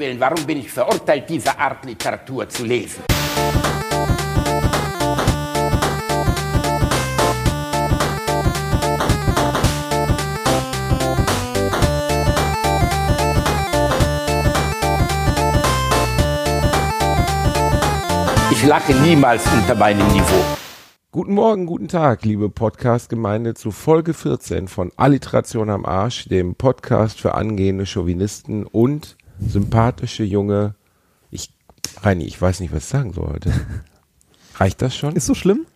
Willen, warum bin ich verurteilt, diese Art Literatur zu lesen? Ich lache niemals unter meinem Niveau. Guten Morgen, guten Tag, liebe Podcast-Gemeinde zu Folge 14 von Alliteration am Arsch, dem Podcast für angehende Chauvinisten und sympathische junge. Ich, Reini, ich weiß nicht, was ich sagen soll heute. Reicht das schon? Ist so schlimm?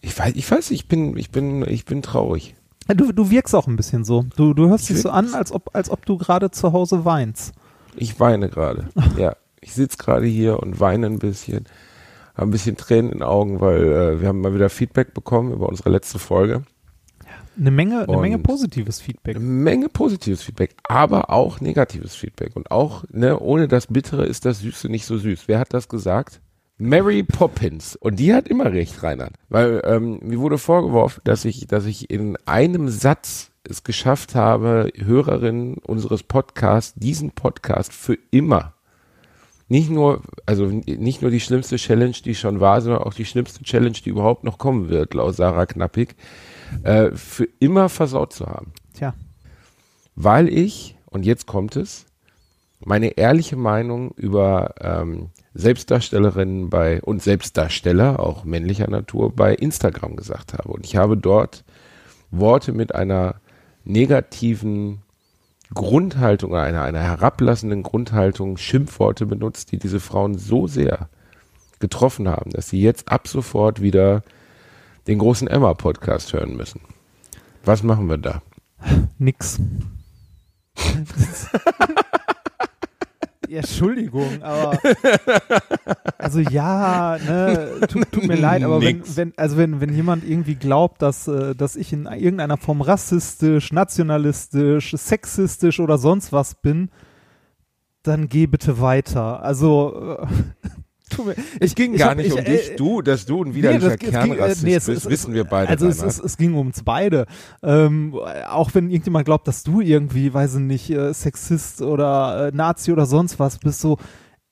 Ich weiß, ich weiß, ich bin, ich bin, ich bin traurig. Du, du wirkst auch ein bisschen so. Du, du hörst dich so an, als ob, als ob du gerade zu Hause weinst. Ich weine gerade. ja, ich sitze gerade hier und weine ein bisschen habe ein bisschen Tränen in den Augen, weil äh, wir haben mal wieder Feedback bekommen über unsere letzte Folge. Eine Menge, eine Menge positives Feedback. Eine Menge positives Feedback, aber auch negatives Feedback. Und auch, ne, ohne das Bittere ist das Süße nicht so süß. Wer hat das gesagt? Mary Poppins. Und die hat immer recht, Reinhard. Weil ähm, mir wurde vorgeworfen, dass ich, dass ich in einem Satz es geschafft habe, Hörerinnen unseres Podcasts, diesen Podcast für immer nicht nur, also nicht nur die schlimmste Challenge, die schon war, sondern auch die schlimmste Challenge, die überhaupt noch kommen wird, laut Sarah Knappig, äh, für immer versaut zu haben. Tja. Weil ich, und jetzt kommt es, meine ehrliche Meinung über ähm, Selbstdarstellerinnen bei und Selbstdarsteller, auch männlicher Natur, bei Instagram gesagt habe. Und ich habe dort Worte mit einer negativen Grundhaltung, einer, einer herablassenden Grundhaltung Schimpfworte benutzt, die diese Frauen so sehr getroffen haben, dass sie jetzt ab sofort wieder den großen Emma-Podcast hören müssen. Was machen wir da? Nix. Ja, Entschuldigung, aber also ja, ne, tut, tut mir leid, aber wenn, wenn, also wenn, wenn jemand irgendwie glaubt, dass, äh, dass ich in irgendeiner Form rassistisch, nationalistisch, sexistisch oder sonst was bin, dann geh bitte weiter. Also äh, es ging gar hab, nicht ich, um dich, äh, du, dass du ein widerlicher nee, Kernrassist ging, äh, nee, bist, es, wissen wir beide. Also es, es, es, ging um uns beide. Ähm, auch wenn irgendjemand glaubt, dass du irgendwie, weiß ich nicht, äh, Sexist oder äh, Nazi oder sonst was bist, so,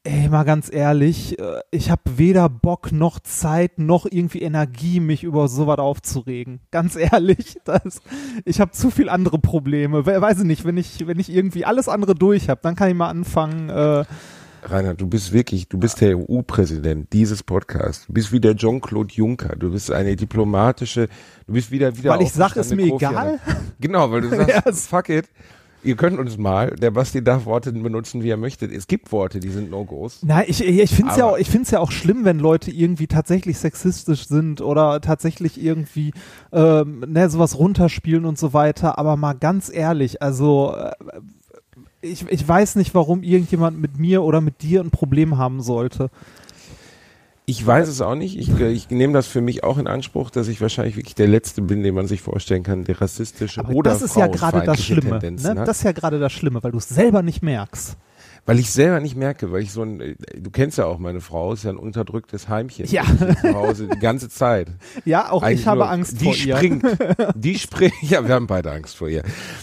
ey, mal ganz ehrlich, äh, ich habe weder Bock noch Zeit noch irgendwie Energie, mich über sowas aufzuregen. Ganz ehrlich, das, ich habe zu viel andere Probleme. Weiß ich nicht, wenn ich, wenn ich irgendwie alles andere durch habe, dann kann ich mal anfangen, äh, Rainer, du bist wirklich, du bist der EU-Präsident dieses Podcasts. Du bist wie der Jean-Claude Juncker. Du bist eine diplomatische, du bist wieder, wieder. Weil ich sag, ist mir Kofi egal. Genau, weil du sagst, yes. fuck it. Ihr könnt uns mal, der Basti darf Worte benutzen, wie er möchte. Es gibt Worte, die sind No-Gos. Nein, ich, ich finde es ja, auch, ich find's ja auch schlimm, wenn Leute irgendwie tatsächlich sexistisch sind oder tatsächlich irgendwie ähm, ne, sowas runterspielen und so weiter. Aber mal ganz ehrlich, also äh, ich, ich weiß nicht, warum irgendjemand mit mir oder mit dir ein Problem haben sollte. Ich weiß es auch nicht. Ich, ich nehme das für mich auch in Anspruch, dass ich wahrscheinlich wirklich der Letzte bin, den man sich vorstellen kann, der rassistische Aber oder das ist ja gerade das Schlimme. Ne? Das ist ja gerade das Schlimme, weil du es selber nicht merkst. Weil ich selber nicht merke, weil ich so ein, du kennst ja auch meine Frau, ist ja ein unterdrücktes Heimchen. Ja. Zu Hause die ganze Zeit. Ja, auch Eigentlich ich habe nur, Angst vor ihr. Die springt, die springt, ja, wir haben beide Angst vor ihr.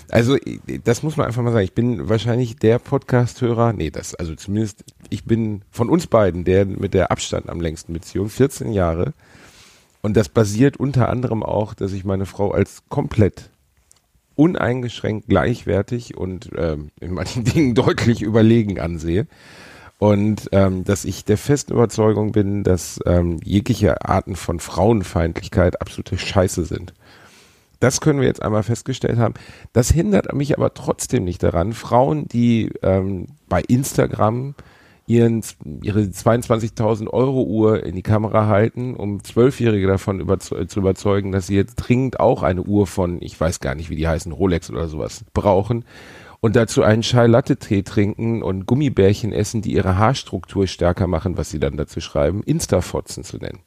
Also, das muss man einfach mal sagen. Ich bin wahrscheinlich der Podcast-Hörer, nee, das, also zumindest, ich bin von uns beiden der mit der Abstand am längsten Beziehung, 14 Jahre. Und das basiert unter anderem auch, dass ich meine Frau als komplett uneingeschränkt gleichwertig und ähm, in manchen Dingen deutlich überlegen ansehe. Und ähm, dass ich der festen Überzeugung bin, dass ähm, jegliche Arten von Frauenfeindlichkeit absolute Scheiße sind. Das können wir jetzt einmal festgestellt haben. Das hindert mich aber trotzdem nicht daran, Frauen, die ähm, bei Instagram ihren, ihre 22.000 Euro Uhr in die Kamera halten, um Zwölfjährige davon überze zu überzeugen, dass sie jetzt dringend auch eine Uhr von, ich weiß gar nicht, wie die heißen, Rolex oder sowas brauchen und dazu einen Chai Latte Tee trinken und Gummibärchen essen, die ihre Haarstruktur stärker machen, was sie dann dazu schreiben, Instafotzen zu nennen.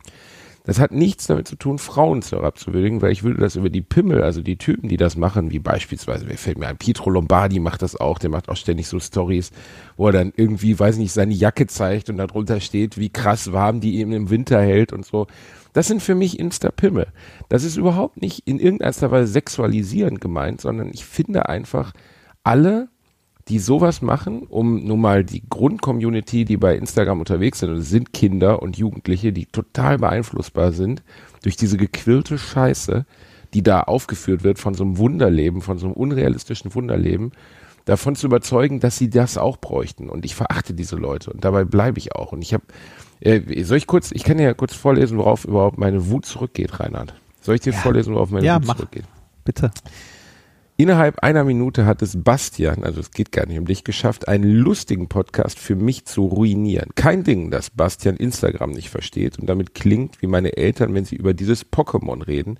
Das hat nichts damit zu tun, Frauen zu herabzuwürdigen, weil ich würde das über die Pimmel, also die Typen, die das machen, wie beispielsweise, wer fällt mir ein, Pietro Lombardi macht das auch, der macht auch ständig so Stories, wo er dann irgendwie, weiß nicht, seine Jacke zeigt und darunter steht, wie krass warm die ihm im Winter hält und so. Das sind für mich Insta-Pimmel. Das ist überhaupt nicht in irgendeiner Weise sexualisierend gemeint, sondern ich finde einfach, alle die sowas machen, um nun mal die Grundcommunity, die bei Instagram unterwegs sind, und es sind Kinder und Jugendliche, die total beeinflussbar sind durch diese gequirlte Scheiße, die da aufgeführt wird von so einem Wunderleben, von so einem unrealistischen Wunderleben, davon zu überzeugen, dass sie das auch bräuchten. Und ich verachte diese Leute und dabei bleibe ich auch. Und ich habe, äh, soll ich kurz, ich kann ja kurz vorlesen, worauf überhaupt meine Wut zurückgeht, Reinhard. Soll ich dir Ja. vorlesen, worauf meine Ja, Wut mach. zurückgeht? Bitte. Innerhalb einer Minute hat es Bastian, also es geht gar nicht um dich, geschafft, einen lustigen Podcast für mich zu ruinieren. Kein Ding, dass Bastian Instagram nicht versteht und damit klingt wie meine Eltern, wenn sie über dieses Pokémon reden.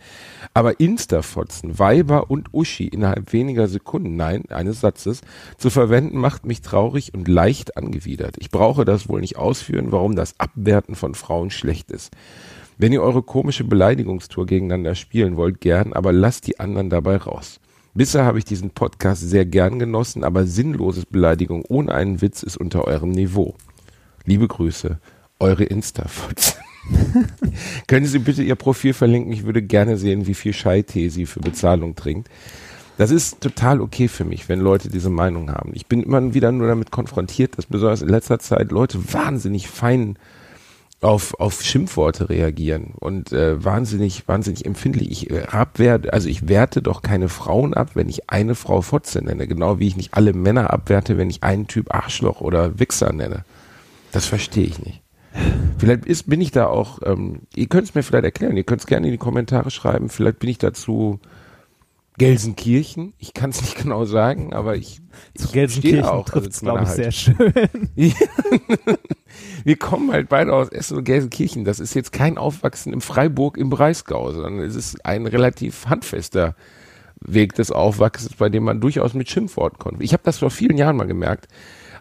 Aber Instafotzen, Weiber und Uschi innerhalb weniger Sekunden, nein, eines Satzes, zu verwenden, macht mich traurig und leicht angewidert. Ich brauche das wohl nicht ausführen, warum das Abwerten von Frauen schlecht ist. Wenn ihr eure komische Beleidigungstour gegeneinander spielen wollt, gern, aber lasst die anderen dabei raus. Bisher habe ich diesen Podcast sehr gern genossen, aber sinnloses Beleidigung ohne einen Witz ist unter eurem Niveau. Liebe Grüße, eure Instafots. Können Sie bitte Ihr Profil verlinken? Ich würde gerne sehen, wie viel Scheitee sie für Bezahlung trinkt. Das ist total okay für mich, wenn Leute diese Meinung haben. Ich bin immer wieder nur damit konfrontiert, dass besonders in letzter Zeit Leute wahnsinnig fein auf, auf Schimpfworte reagieren und äh, wahnsinnig, wahnsinnig empfindlich. Ich äh, abwerte, also ich werte doch keine Frauen ab, wenn ich eine Frau Fotze nenne, genau wie ich nicht alle Männer abwerte, wenn ich einen Typ Arschloch oder Wichser nenne. Das verstehe ich nicht. Vielleicht ist, bin ich da auch, ähm, ihr könnt es mir vielleicht erklären, ihr könnt es gerne in die Kommentare schreiben, vielleicht bin ich dazu Gelsenkirchen, ich kann es nicht genau sagen, aber ich, Zu ich Gelsenkirchen auch, trifft also es, zu meiner glaube ich, Haltung. sehr schön. Wir kommen halt beide aus Essen und Gelsenkirchen. Das ist jetzt kein Aufwachsen im Freiburg im Breisgau, sondern es ist ein relativ handfester Weg des Aufwachsens, bei dem man durchaus mit Schimpfworten konnte. Ich habe das vor vielen Jahren mal gemerkt,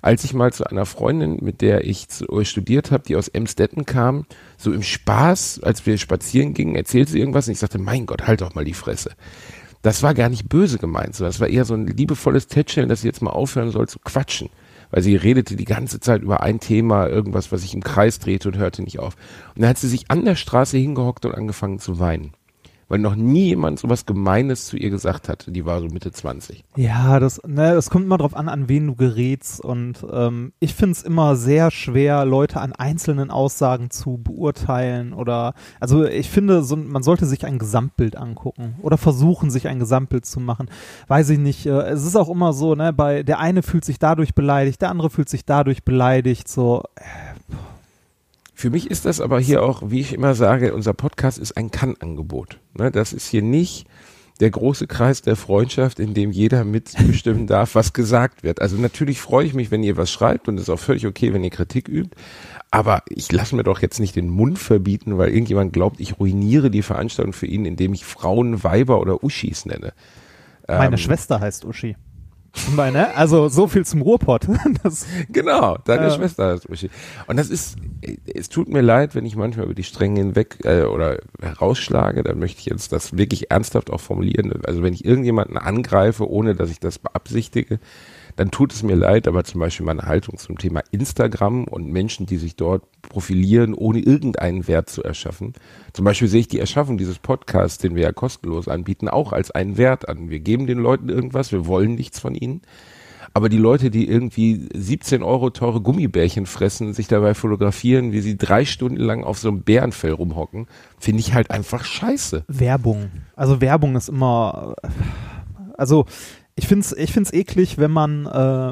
als ich mal zu einer Freundin, mit der ich zu, äh, studiert habe, die aus Emstetten kam, so im Spaß, als wir spazieren gingen, erzählte sie irgendwas und ich sagte, mein Gott, halt doch mal die Fresse. Das war gar nicht böse gemeint, sondern das war eher so ein liebevolles Tätscheln, dass sie jetzt mal aufhören soll zu quatschen. Weil sie redete die ganze Zeit über ein Thema, irgendwas, was sich im Kreis drehte und hörte nicht auf. Und dann hat sie sich an der Straße hingehockt und angefangen zu weinen. Weil noch nie jemand sowas Gemeines zu ihr gesagt hatte. Die war so Mitte 20. Ja, das, ne, es kommt immer drauf an, an wen du gerätst. Und ähm, ich finde es immer sehr schwer, Leute an einzelnen Aussagen zu beurteilen. Oder also ich finde, so, man sollte sich ein Gesamtbild angucken oder versuchen, sich ein Gesamtbild zu machen. Weiß ich nicht. Äh, es ist auch immer so, ne, bei der eine fühlt sich dadurch beleidigt, der andere fühlt sich dadurch beleidigt. So, Für mich ist das aber hier auch, wie ich immer sage, unser Podcast ist ein Kann-Angebot. Ne, das ist hier nicht der große Kreis der Freundschaft, in dem jeder mitbestimmen darf, was gesagt wird. Also natürlich freue ich mich, wenn ihr was schreibt und es ist auch völlig okay, wenn ihr Kritik übt. Aber ich lasse mir doch jetzt nicht den Mund verbieten, weil irgendjemand glaubt, ich ruiniere die Veranstaltung für ihn, indem ich Frauen, Weiber oder Uschis nenne. meine Ähm, Schwester heißt Uschi. Meine, also so viel zum Ruhrpott. Das, Genau, deine Ja. Schwester ist Uschi. Und das ist, es tut mir leid, wenn ich manchmal über die Stränge hinweg äh, oder herausschlage, dann möchte ich jetzt das wirklich ernsthaft auch formulieren. Also wenn ich irgendjemanden angreife, ohne dass ich das beabsichtige, dann tut es mir leid, aber zum Beispiel meine Haltung zum Thema Instagram und Menschen, die sich dort profilieren, ohne irgendeinen Wert zu erschaffen. Zum Beispiel sehe ich die Erschaffung dieses Podcasts, den wir ja kostenlos anbieten, auch als einen Wert an. Wir geben den Leuten irgendwas, wir wollen nichts von ihnen. Aber die Leute, die irgendwie 17 Euro teure Gummibärchen fressen, sich dabei fotografieren, wie sie drei Stunden lang auf so einem Bärenfell rumhocken, finde ich halt einfach scheiße. Werbung. Also Werbung ist immer, also ich finde es ich find's eklig, wenn man, äh,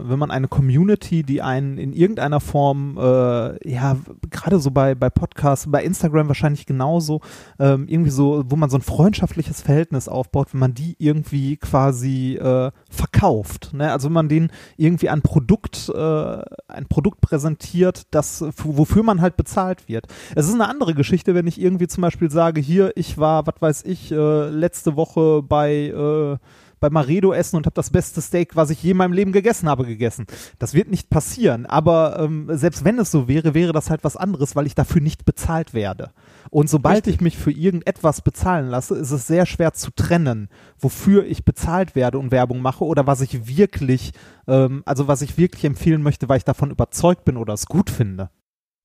wenn man eine Community, die einen in irgendeiner Form, äh, ja, gerade so bei, bei Podcasts, bei Instagram wahrscheinlich genauso, ähm, irgendwie so, wo man so ein freundschaftliches Verhältnis aufbaut, wenn man die irgendwie quasi äh, verkauft. Ne? Also wenn man denen irgendwie ein Produkt, äh, ein Produkt präsentiert, das, wofür man halt bezahlt wird. Es ist eine andere Geschichte, wenn ich irgendwie zum Beispiel sage, hier, ich war, was weiß ich, äh, letzte Woche bei äh, bei Maredo essen und habe das beste Steak, was ich je in meinem Leben gegessen habe, gegessen. Das wird nicht passieren, aber ähm, selbst wenn es so wäre, wäre das halt was anderes, weil ich dafür nicht bezahlt werde. Und sobald ich mich für irgendetwas bezahlen lasse, ist es sehr schwer zu trennen, wofür ich bezahlt werde und Werbung mache oder was ich wirklich, ähm, also was ich wirklich empfehlen möchte, weil ich davon überzeugt bin oder es gut finde.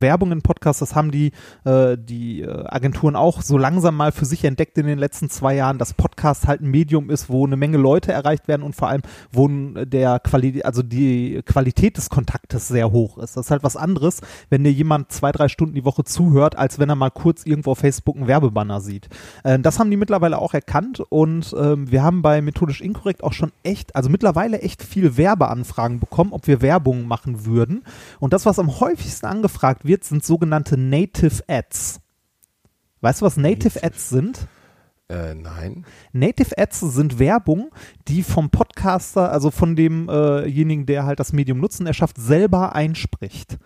Werbung in Podcasts, das haben die, äh, die äh, Agenturen auch so langsam mal für sich entdeckt in den letzten zwei Jahren, dass Podcast halt ein Medium ist, wo eine Menge Leute erreicht werden und vor allem, wo der Qualität, also die Qualität des Kontaktes sehr hoch ist. Das ist halt was anderes, wenn dir jemand zwei, drei Stunden die Woche zuhört, als wenn er mal kurz irgendwo auf Facebook einen Werbebanner sieht. Äh, das haben die mittlerweile auch erkannt und ähm, wir haben bei Methodisch Inkorrekt auch schon echt, also mittlerweile echt viel Werbeanfragen bekommen, ob wir Werbung machen würden. Und das, was am häufigsten angefragt wird, sind sogenannte Native Ads. Weißt du, was Native Ads sind? Äh, nein. Native Ads sind Werbung, die vom Podcaster, also von demjenigen, äh der halt das Medium nutzen erschafft, selber einspricht.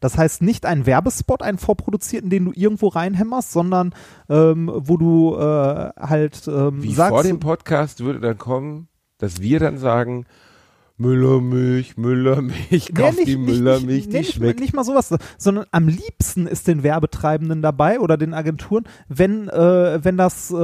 Das heißt nicht ein Werbespot, einen vorproduzierten, den du irgendwo reinhämmerst, sondern ähm, wo du äh, halt ähm, Wie sagst. vor dem Podcast würde dann kommen, dass wir dann sagen, Müllermilch, Müllermilch, kauf Nee, die Müllermilch, nee, die nicht, schmeckt. nicht mal sowas, sondern am liebsten ist den Werbetreibenden dabei oder den Agenturen, wenn, äh, wenn das äh,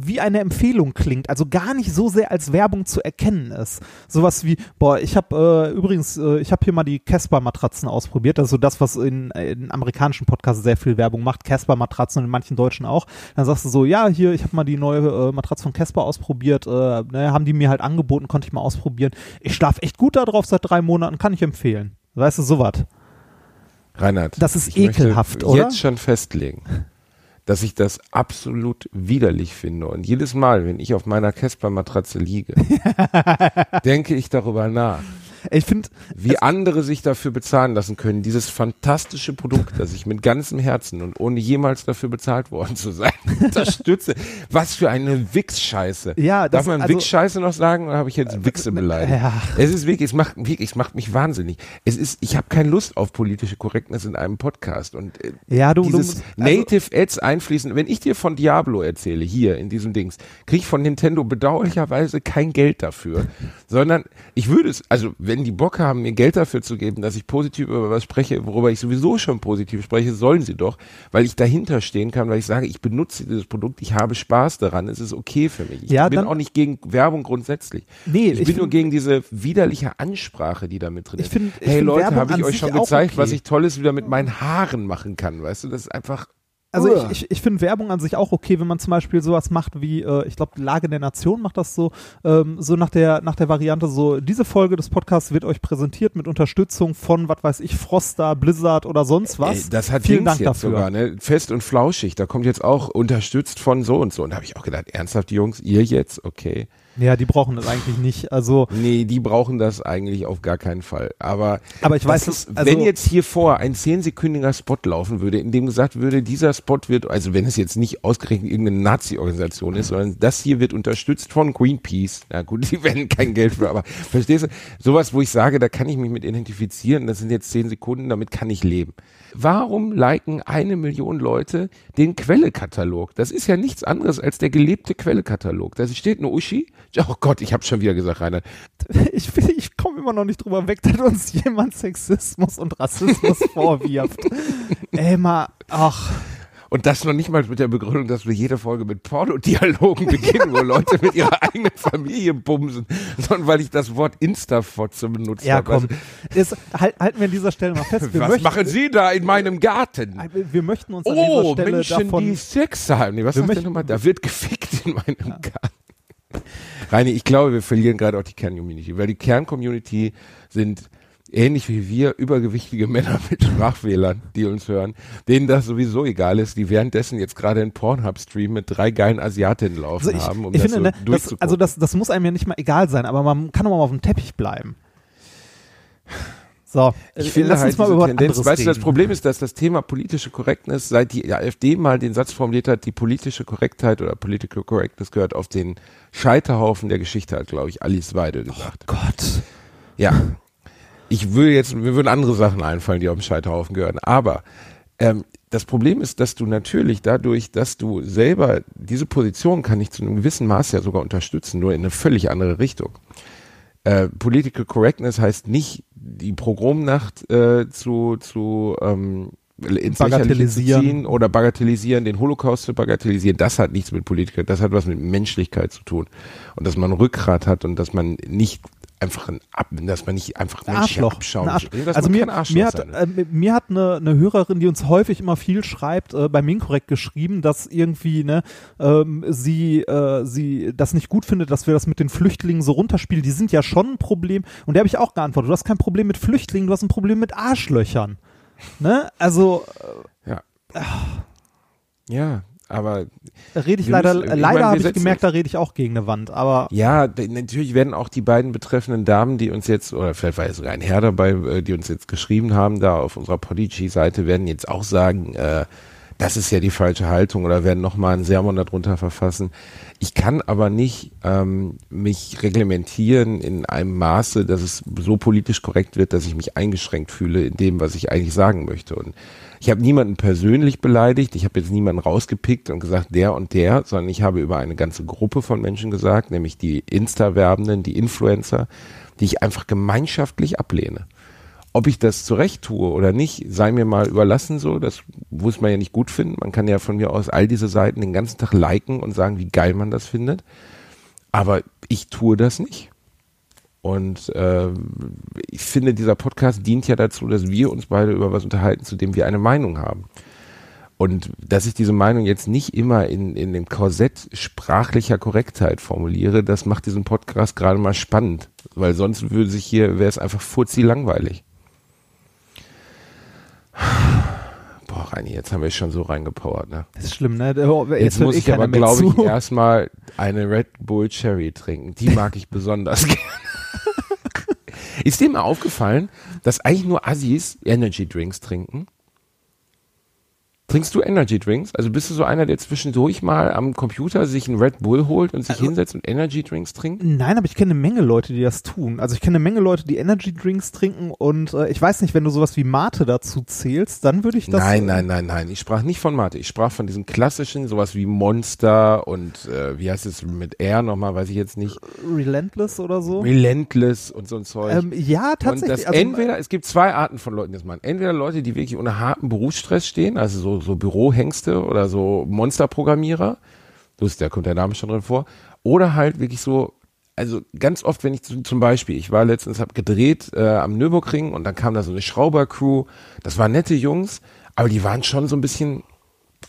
wie eine Empfehlung klingt, also gar nicht so sehr als Werbung zu erkennen ist. Sowas wie, boah, ich habe äh, übrigens, äh, ich habe hier mal die Casper-Matratzen ausprobiert, das ist so das, was in, in amerikanischen Podcasts sehr viel Werbung macht, Casper-Matratzen und in manchen deutschen auch. Dann sagst du so, ja, hier, ich habe mal die neue äh, Matratze von Casper ausprobiert, äh, ne, haben die mir halt angeboten, konnte ich mal ausprobieren. Ich schlafe echt gut darauf seit drei Monaten, kann ich empfehlen. Weißt du, sowas. Reinhard, Das ist ekelhaft, oder? jetzt schon festlegen, dass ich das absolut widerlich finde. Und jedes Mal, wenn ich auf meiner Casper-Matratze liege, denke ich darüber nach, Ich finde, wie andere sich dafür bezahlen lassen können, dieses fantastische Produkt, das ich mit ganzem Herzen und ohne jemals dafür bezahlt worden zu sein, unterstütze. Was für eine Wix-Scheiße. Ja, das- Darf man also- Wix-Scheiße noch sagen oder habe ich jetzt Wichse beleidigt? ja. Es ist wirklich, es macht, wirklich, es macht mich wahnsinnig. Es ist, ich habe keine Lust auf politische Korrektness in einem Podcast und äh, Ja, du- du dieses musst- also- Native Ads einfließen. Wenn ich dir von Diablo erzähle, hier in diesem Dings, kriege ich von Nintendo bedauerlicherweise kein Geld dafür, sondern ich würde es, also wenn die Bock haben, mir Geld dafür zu geben, dass ich positiv über was spreche, worüber ich sowieso schon positiv spreche, sollen sie doch, weil ich dahinter stehen kann, weil ich sage, ich benutze dieses Produkt, ich habe Spaß daran, es ist okay für mich. Ich Ja, bin auch nicht gegen Werbung grundsätzlich. Nee, ich, ich bin nur find- gegen diese widerliche Ansprache, die da mit drin Ich ist. find- ich hey find Leute, habe ich euch schon gezeigt, okay. was ich Tolles wieder mit meinen Haaren machen kann, weißt du? Das ist einfach Also Uah. ich, ich, ich finde Werbung an sich auch okay, wenn man zum Beispiel sowas macht wie, äh, ich glaube, Lage der Nation macht das so, ähm, so nach der, nach der Variante so, diese Folge des Podcasts wird euch präsentiert mit Unterstützung von, was weiß ich, Froster, Blizzard oder sonst was. Ey, das hat Vielen Dings Dank jetzt dafür. sogar, ne? Fest und flauschig. Da kommt jetzt auch unterstützt von so und so. Und da habe ich auch gedacht, ernsthaft, Jungs, ihr jetzt? Okay. Ja, die brauchen das eigentlich nicht. Also, Nee, die brauchen das eigentlich auf gar keinen Fall. Aber, Aber ich weiß, ist, also- wenn jetzt hier vor ein zehnsekündiger Spot laufen würde, in dem gesagt würde, dieser Spot wird, also wenn es jetzt nicht ausgerechnet irgendeine Nazi-Organisation ist, sondern das hier wird unterstützt von Greenpeace. Na gut, die werden kein Geld für, aber verstehst du? Sowas, wo ich sage, da kann ich mich mit identifizieren, das sind jetzt zehn Sekunden, damit kann ich leben. Warum liken eine Million Leute den Quellekatalog? Das ist ja nichts anderes als der gelebte Quellekatalog. Da steht eine Uschi. Oh Gott, ich habe schon wieder gesagt, Rainer. ich, finde, ich komme immer noch nicht drüber weg, dass uns jemand Sexismus und Rassismus vorwirft. Ey, mal, ach. Und das noch nicht mal mit der Begründung, dass wir jede Folge mit Pornodialogen beginnen, wo Leute mit ihrer eigenen Familie bumsen, sondern weil ich das Wort Instafotze benutzt Ja, habe. komm. Ist, halt, halten wir an dieser Stelle mal fest. Was möchten, machen Sie da in meinem Garten? Wir möchten uns an dieser Oh, Stelle Menschen, davon. die Sex haben. Nee, was Wir der möchten- nochmal? Da wird gefickt in meinem Garten. Reini, ich glaube, wir verlieren gerade auch die Kern-Community, weil die Kern-Community sind ähnlich wie wir übergewichtige Männer mit Sprachwählern, die uns hören, denen das sowieso egal ist, die währenddessen jetzt gerade einen Pornhub-Stream mit drei geilen Asiatinnen laufen Also ich, haben, um ich das finde, so ne, das, also das, das muss einem ja nicht mal egal sein, aber man kann auch mal auf dem Teppich bleiben. So, Ich äh, finde halt mal über Tendenz, weißt du, das. Problem ist, dass das Thema politische Correctness, seit die AfD mal den Satz formuliert hat, die politische Korrektheit oder Political Correctness gehört auf den Scheiterhaufen der Geschichte, hat, glaube ich, Alice Weidel gesagt. Gott. Ja. Ich würde jetzt, mir würden andere Sachen einfallen, die auf den Scheiterhaufen gehören. Aber ähm, das Problem ist, dass du natürlich dadurch, dass du selber diese Position kann ich zu einem gewissen Maß ja sogar unterstützen, nur in eine völlig andere Richtung. Äh, Political Correctness heißt nicht, die Progromnacht äh, zu, zu ähm, ins Lächerliche zu Bagatellisieren. ziehen oder bagatellisieren, den Holocaust zu bagatellisieren, das hat nichts mit Politik, das hat was mit Menschlichkeit zu tun. Und dass man Rückgrat hat und dass man nicht einfach ein Ab, dass man nicht einfach Ein Menschen Arschloch. abschauen. Arsch- also mir, mir hat, äh, mir hat eine, eine Hörerin, die uns häufig immer viel schreibt, äh, bei Minkorrekt geschrieben, dass irgendwie ne, ähm, sie, äh, sie das nicht gut findet, dass wir das mit den Flüchtlingen so runterspielen. Die sind ja schon ein Problem. Und der habe ich auch geantwortet. Du hast kein Problem mit Flüchtlingen, du hast ein Problem mit Arschlöchern. Ne? Also ja, aber äh, rede ich leider, müssen- leider habe ich gemerkt, da rede ich auch gegen eine Wand. Aber Ja, natürlich werden auch die beiden betreffenden Damen, die uns jetzt, oder vielleicht war ja sogar ein Herr dabei, äh, die uns jetzt geschrieben haben, da auf unserer Podigy-Seite, werden jetzt auch sagen, äh, das ist ja die falsche Haltung oder werden nochmal einen Sermon darunter verfassen. Ich kann aber nicht ähm, mich reglementieren in einem Maße, dass es so politisch korrekt wird, dass ich mich eingeschränkt fühle in dem, was ich eigentlich sagen möchte. Und ich habe niemanden persönlich beleidigt, ich habe jetzt niemanden rausgepickt und gesagt, der und der, sondern ich habe über eine ganze Gruppe von Menschen gesagt, nämlich die Insta-Werbenden, die Influencer, die ich einfach gemeinschaftlich ablehne. Ob ich das zurecht tue oder nicht, sei mir mal überlassen so, das muss man ja nicht gut finden. Man kann ja von mir aus all diese Seiten den ganzen Tag liken und sagen, wie geil man das findet. Aber ich tue das nicht. Und äh, ich finde, dieser Podcast dient ja dazu, dass wir uns beide über was unterhalten, zu dem wir eine Meinung haben. Und dass ich diese Meinung jetzt nicht immer in, in dem Korsett sprachlicher Korrektheit formuliere, das macht diesen Podcast gerade mal spannend. Weil sonst würde sich hier, wäre es einfach furzi langweilig. Boah, Reini, jetzt haben wir schon so reingepowert, ne? das ist schlimm, ne? Jetzt, Jetzt, muss eh ich aber, glaube ich, erstmal eine Red Bull Cherry trinken. Die mag ich besonders gerne. Ist dir mal aufgefallen, dass eigentlich nur Assis Energy Drinks trinken? Trinkst du Energy Drinks? Also bist du so einer, der zwischendurch mal am Computer sich einen Red Bull holt und sich Also hinsetzt und Energy Drinks trinkt? Nein, aber ich kenne eine Menge Leute, die das tun. Also ich kenne eine Menge Leute, die Energy Drinks trinken und äh, ich weiß nicht, wenn du sowas wie Mate dazu zählst, dann würde ich das. Nein, nein, nein, nein. Ich sprach nicht von Mate. Ich sprach von diesen klassischen, sowas wie Monster und äh, wie heißt es mit R nochmal, weiß ich jetzt nicht. Relentless oder so. Relentless und so ein Zeug. Ähm, ja, Und tatsächlich. das also, entweder, es gibt zwei Arten von Leuten, die das machen. Entweder Leute, die wirklich unter hartem Berufsstress stehen, also so, so Bürohengste oder so Monsterprogrammierer. Ist, da kommt der Name schon drin vor. Oder halt wirklich so, also ganz oft, wenn ich zum Beispiel, ich war letztens, hab gedreht äh, am Nürburgring und dann kam da so eine Schraubercrew. Das waren nette Jungs, aber die waren schon so ein bisschen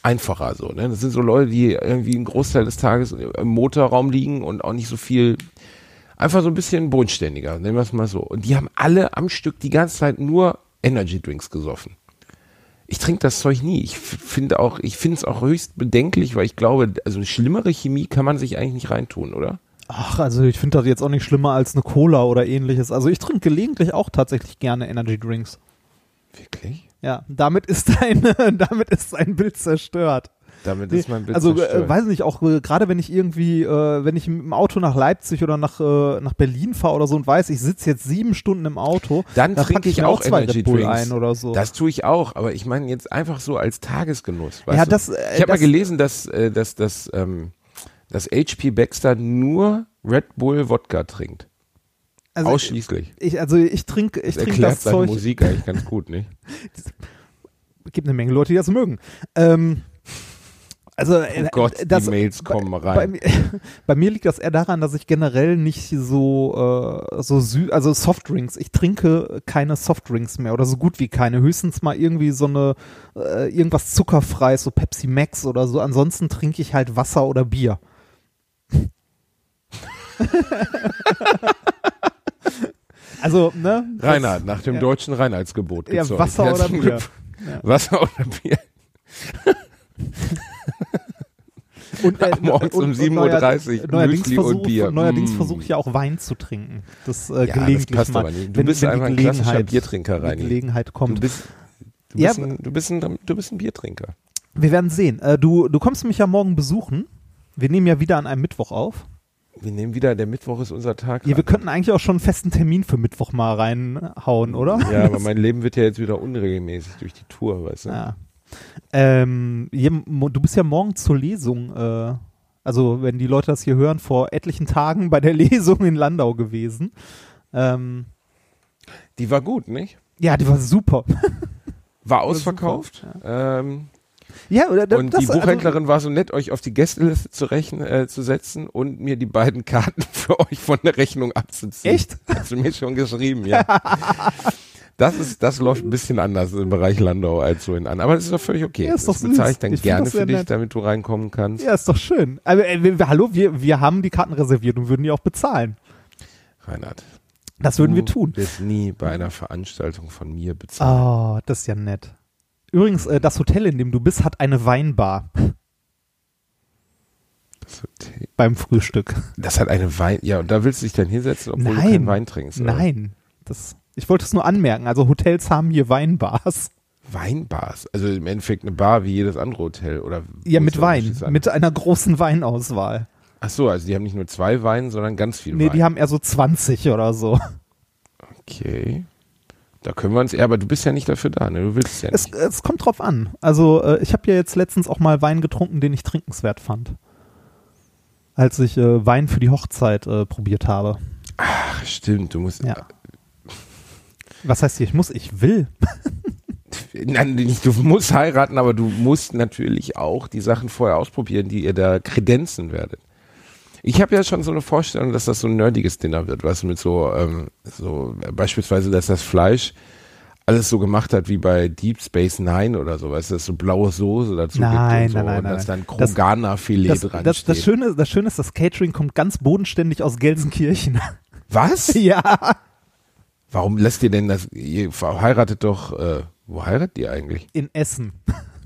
einfacher so. Ne? Das sind so Leute, die irgendwie einen Großteil des Tages im Motorraum liegen und auch nicht so viel einfach so ein bisschen bodenständiger, nennen wir es mal so. Und die haben alle am Stück die ganze Zeit nur Energy Drinks gesoffen. Ich trinke das Zeug nie. Ich finde auch, ich finde es auch höchst bedenklich, weil ich glaube, also eine schlimmere Chemie kann man sich eigentlich nicht reintun, oder? Ach, also ich finde das jetzt auch nicht schlimmer als eine Cola oder ähnliches. Also ich trinke gelegentlich auch tatsächlich gerne Energy Drinks. Wirklich? Ja, damit ist dein, damit ist dein Bild zerstört. Damit Nee, ist mein Bild also äh, zerstört. weiß nicht, auch äh, gerade wenn ich irgendwie, äh, wenn ich mit dem Auto nach Leipzig oder nach, äh, nach Berlin fahre oder so und weiß, ich sitze jetzt sieben Stunden im Auto, Dann da trinke ich mir auch zwei Energy Red Bull Drinks. ein oder so. Das tue ich auch, aber ich meine jetzt einfach so als Tagesgenuss. Ja, das, äh, ich habe mal gelesen, dass, äh, dass, dass, ähm, dass HP Baxter nur Red Bull Wodka trinkt. also, Ausschließlich. Ich, also ich trinke, ich Das trinke erklärt das Zeug. Musik eigentlich ganz gut, nicht? gibt eine Menge Leute, die das mögen. Ähm, also, äh, Oh Gott, das, die Mails bei- kommen Bei, rein. mir- bei mir liegt das eher daran, dass ich generell nicht so, äh, so sü also Softdrinks, ich trinke keine Softdrinks mehr oder so gut wie keine. Höchstens mal irgendwie so eine, äh, irgendwas zuckerfreies, so Pepsi Max oder so. Ansonsten trinke ich halt Wasser oder Bier. also, ne? Reinhard, nach dem ja. deutschen Reinheitsgebot. Ja. Wasser oder Bier. Ja. Wasser oder Bier. Und, äh, Morgens um und- und 7.30 Uhr neuerdings Müsli und Bier. Neuerdings Mm. versuche ich ja auch Wein zu trinken. Das äh, Ja, das gelegentlich passt mal. aber nicht. Du wenn, bist wenn einfach ein klassischer Gelegenheit- Biertrinker, Die Reini. Gelegenheit Du kommt. bist, du, Ja, bist ein, du, bist ein, du bist ein Biertrinker. Wir werden sehen. Äh, du, du kommst mich ja morgen besuchen. Wir nehmen ja wieder an einem Mittwoch auf. Wir nehmen wieder, der Mittwoch ist unser Tag. Ja, wir könnten eigentlich auch schon einen festen Termin für Mittwoch mal reinhauen, oder? Ja, aber mein Leben wird ja jetzt wieder unregelmäßig durch die Tour, weißt du? Ja. Ähm, du bist ja morgen zur Lesung, äh, also wenn die Leute das hier hören, vor etlichen Tagen bei der Lesung in Landau gewesen. Ähm, Die war gut, nicht? ja, die war super. War ausverkauft. super, Ähm, Ja, oder das, Und das, die also- Buchhändlerin war so nett, euch auf die Gästeliste zu, rechnen, äh, zu setzen und mir die beiden Karten für euch von der Rechnung abzuziehen. Echt? Hat sie mir schon geschrieben, ja. Das ist, das läuft ein bisschen anders im Bereich Landau als so in anderen. Aber das ist doch völlig okay. Ja, ist das doch bezahle ich dann Ich gerne das für dich, nett. damit du reinkommen kannst. Ja, ist doch schön. Also, äh, wir, hallo, wir, wir haben die Karten reserviert und würden die auch bezahlen. Reinhard. Das würden wir du tun. wirst nie bei einer Veranstaltung von mir bezahlen. Oh, das ist ja nett. Übrigens, äh, das Hotel, in dem du bist, hat eine Weinbar Das, Hotel- beim Frühstück. das hat eine Wein. Ja, und da willst du dich dann hinsetzen, obwohl du Nein. keinen Wein trinkst. oder? Nein, das, ich wollte es nur anmerken. Also Hotels haben hier Weinbars. Weinbars. Also im Endeffekt eine Bar wie jedes andere Hotel. Oder Ja, mit Wein. Mit einer großen Weinauswahl. Ach so, also die haben nicht nur zwei Weine, sondern ganz viel Nee, Wein. die haben eher so 20 oder so. okay. Da können wir uns eher, aber du bist ja nicht dafür da, ne? Du willst ja Es, nicht. es kommt drauf an. Also, äh, ich habe ja jetzt letztens auch mal Wein getrunken, den ich trinkenswert fand. Als ich äh, Wein für die Hochzeit äh, probiert habe. Ach, stimmt, du musst. Ja. Was heißt hier, ich muss, ich will. Nein, nicht, du musst heiraten, aber du musst natürlich auch die Sachen vorher ausprobieren, die ihr da kredenzen werdet. Ich habe ja schon so eine Vorstellung, dass das so ein nerdiges Dinner wird, was mit so, ähm, so äh, beispielsweise, dass das Fleisch alles so gemacht hat wie bei Deep Space Nine oder so, weißt du, dass so blaue Soße dazu Nein, gibt und so, nein, nein, und dass dann Das, dran steht. das, Schöne, das Schöne ist, das Catering kommt ganz bodenständig aus Gelsenkirchen. Was? ja. Warum lässt ihr denn das, ihr verheiratet doch, äh, wo heiratet ihr eigentlich? In Essen.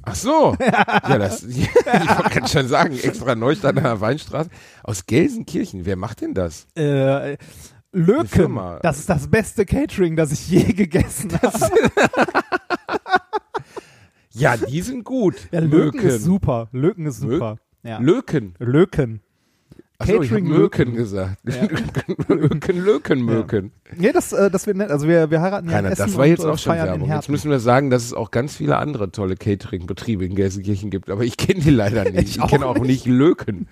Ach so. Ja, das, ich wollte schon sagen, extra Neustadt an der Weinstraße. Aus Gelsenkirchen. Wer macht denn das? Äh, Löken. Das ist das beste Catering, das ich je gegessen habe. Ja, die sind gut. Ja, Löken, ist super. Löken ist Lö- super. Ja. Löken. Löken. Catering Möken Löken. gesagt. Löken, Löken, Möken. Nee, das, äh, das wird nett. Also wir, wir heiraten ja in Rainer, Essen das war und, jetzt äh, auch schon Werbung. Jetzt müssen wir sagen, dass es auch ganz viele andere tolle Catering-Betriebe in Gelsenkirchen gibt, aber ich kenne die leider nicht. Ich Ich, kenne auch nicht Löken.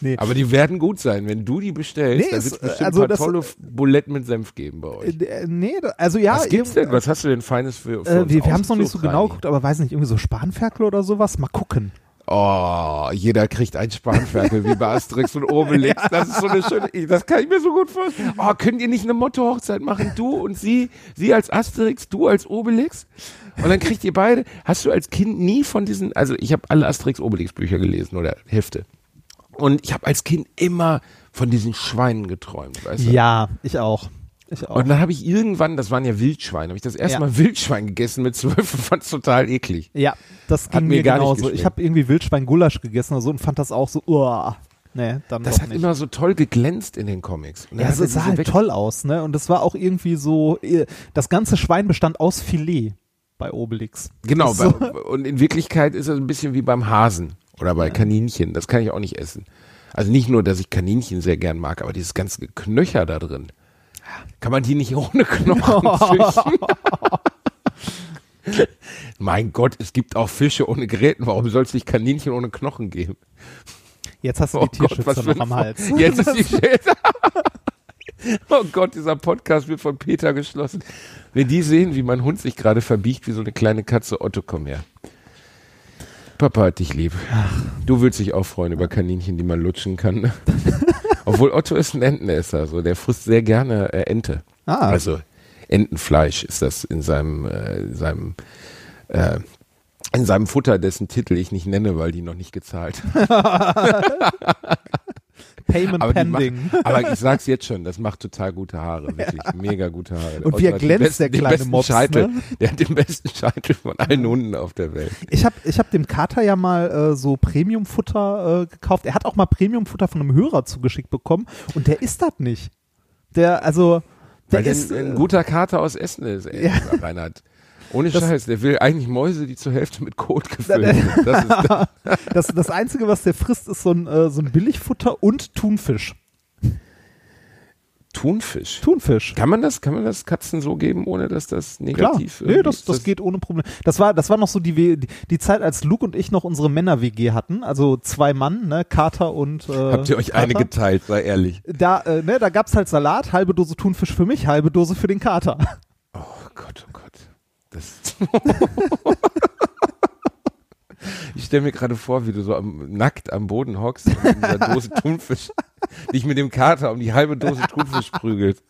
Nee. Aber die werden gut sein. Wenn du die bestellst, Nee, dann wird es bestimmt also ein paar tolle Buletten mit Senf geben bei euch. Äh, äh, nee, also ja. Was gibt's denn? Was hast du denn Feines für, für Äh, wir wir haben es noch nicht so genau geguckt, aber weiß nicht, irgendwie so Spanferkel oder sowas. Mal gucken. Oh, jeder kriegt ein Spanferkel wie bei Asterix und Obelix. Das ist so eine schöne, das kann ich mir so gut vorstellen. Oh, könnt ihr nicht eine Motto-Hochzeit machen? Du und sie, sie als Asterix, du als Obelix? Und dann kriegt ihr beide, hast du als Kind nie von diesen, also ich habe alle Asterix-Obelix-Bücher gelesen oder Hefte. Und ich habe als Kind immer von diesen Schweinen geträumt, weißt du? Ja, ich auch. Und dann habe ich irgendwann, das waren ja Wildschweine, habe ich das erste Ja. Mal Wildschwein gegessen mit zwölf und fand es total eklig. ja, das Hat ging mir mir, gar nicht genauso. geschmeckt. Ich habe irgendwie Wildschwein-Gulasch gegessen oder so und fand das auch so, uah. Nee, dann Das hat nicht. immer so toll geglänzt in den Comics. Ja, hat es sah halt toll aus, ne? Und das war auch irgendwie so, äh, das ganze Schwein bestand aus Filet bei Obelix. Genau, So. bei, und in Wirklichkeit ist es ein bisschen wie beim Hasen oder bei Kaninchen. Das kann ich auch nicht essen. Also nicht nur, dass ich Kaninchen sehr gern mag, aber dieses ganze Knöcher da drin. Kann man die nicht ohne Knochen fischen? mein Gott, es gibt auch Fische ohne Gräten. Warum soll es nicht Kaninchen ohne Knochen geben? Jetzt hast du Oh die Gott, Tierschützer für noch am Hals. Jetzt ist die Schätze. Oh Gott, dieser Podcast wird von Peter geschlossen. Wenn die sehen, wie mein Hund sich gerade verbiegt wie so eine kleine Katze, Otto, komm her. Papa hat dich lieb. Du willst dich auch freuen über Kaninchen, die man lutschen kann. Obwohl Otto ist ein Entenesser, so der frisst sehr gerne äh, Ente. Ah, Also Entenfleisch ist das in seinem, äh, in seinem äh, in seinem Futter, dessen Titel ich nicht nenne, weil die noch nicht gezahlt Payment Aber, Pending. macht, aber ich sag's jetzt schon, das macht total gute Haare, wirklich mega gute Haare. Und wie er glänzt, besten, der kleine Mops, Scheitel, ne? Der hat den besten Scheitel von allen Hunden auf der Welt. Ich habe ich hab dem Kater ja mal äh, so Premium-Futter äh, gekauft. Er hat auch mal Premium-Futter von einem Hörer zugeschickt bekommen und der isst das nicht. Der, also, der Weil ist. ein, ein äh, guter Kater aus Essen ist, ey, Ja. Reinhard. Ohne Das- Scheiß, der will eigentlich Mäuse, die zur Hälfte mit Kot gefüllt sind. Das ist, das, das Einzige, was der frisst, ist so ein, äh, so ein Billigfutter und Thunfisch. Thunfisch. Thunfisch. Kann man das, kann man das Katzen so geben, ohne dass das Klar, negativ nee, irgendwie das, ist? das geht ohne Probleme. Das war, das war noch so die, die, die Zeit, als Luke und ich noch unsere Männer-WG hatten, also zwei Mann, ne, Kater und äh, Habt ihr euch eine Kater. geteilt, sei ehrlich. Da, äh, ne, da gab's halt Salat, halbe Dose Thunfisch für mich, halbe Dose für den Kater. Oh Gott, oh Gott. Das Ich stelle mir gerade vor, wie du so am, nackt am Boden hockst und in dieser Dose Thunfisch dich mit dem Kater um die halbe Dose Thunfisch prügelst.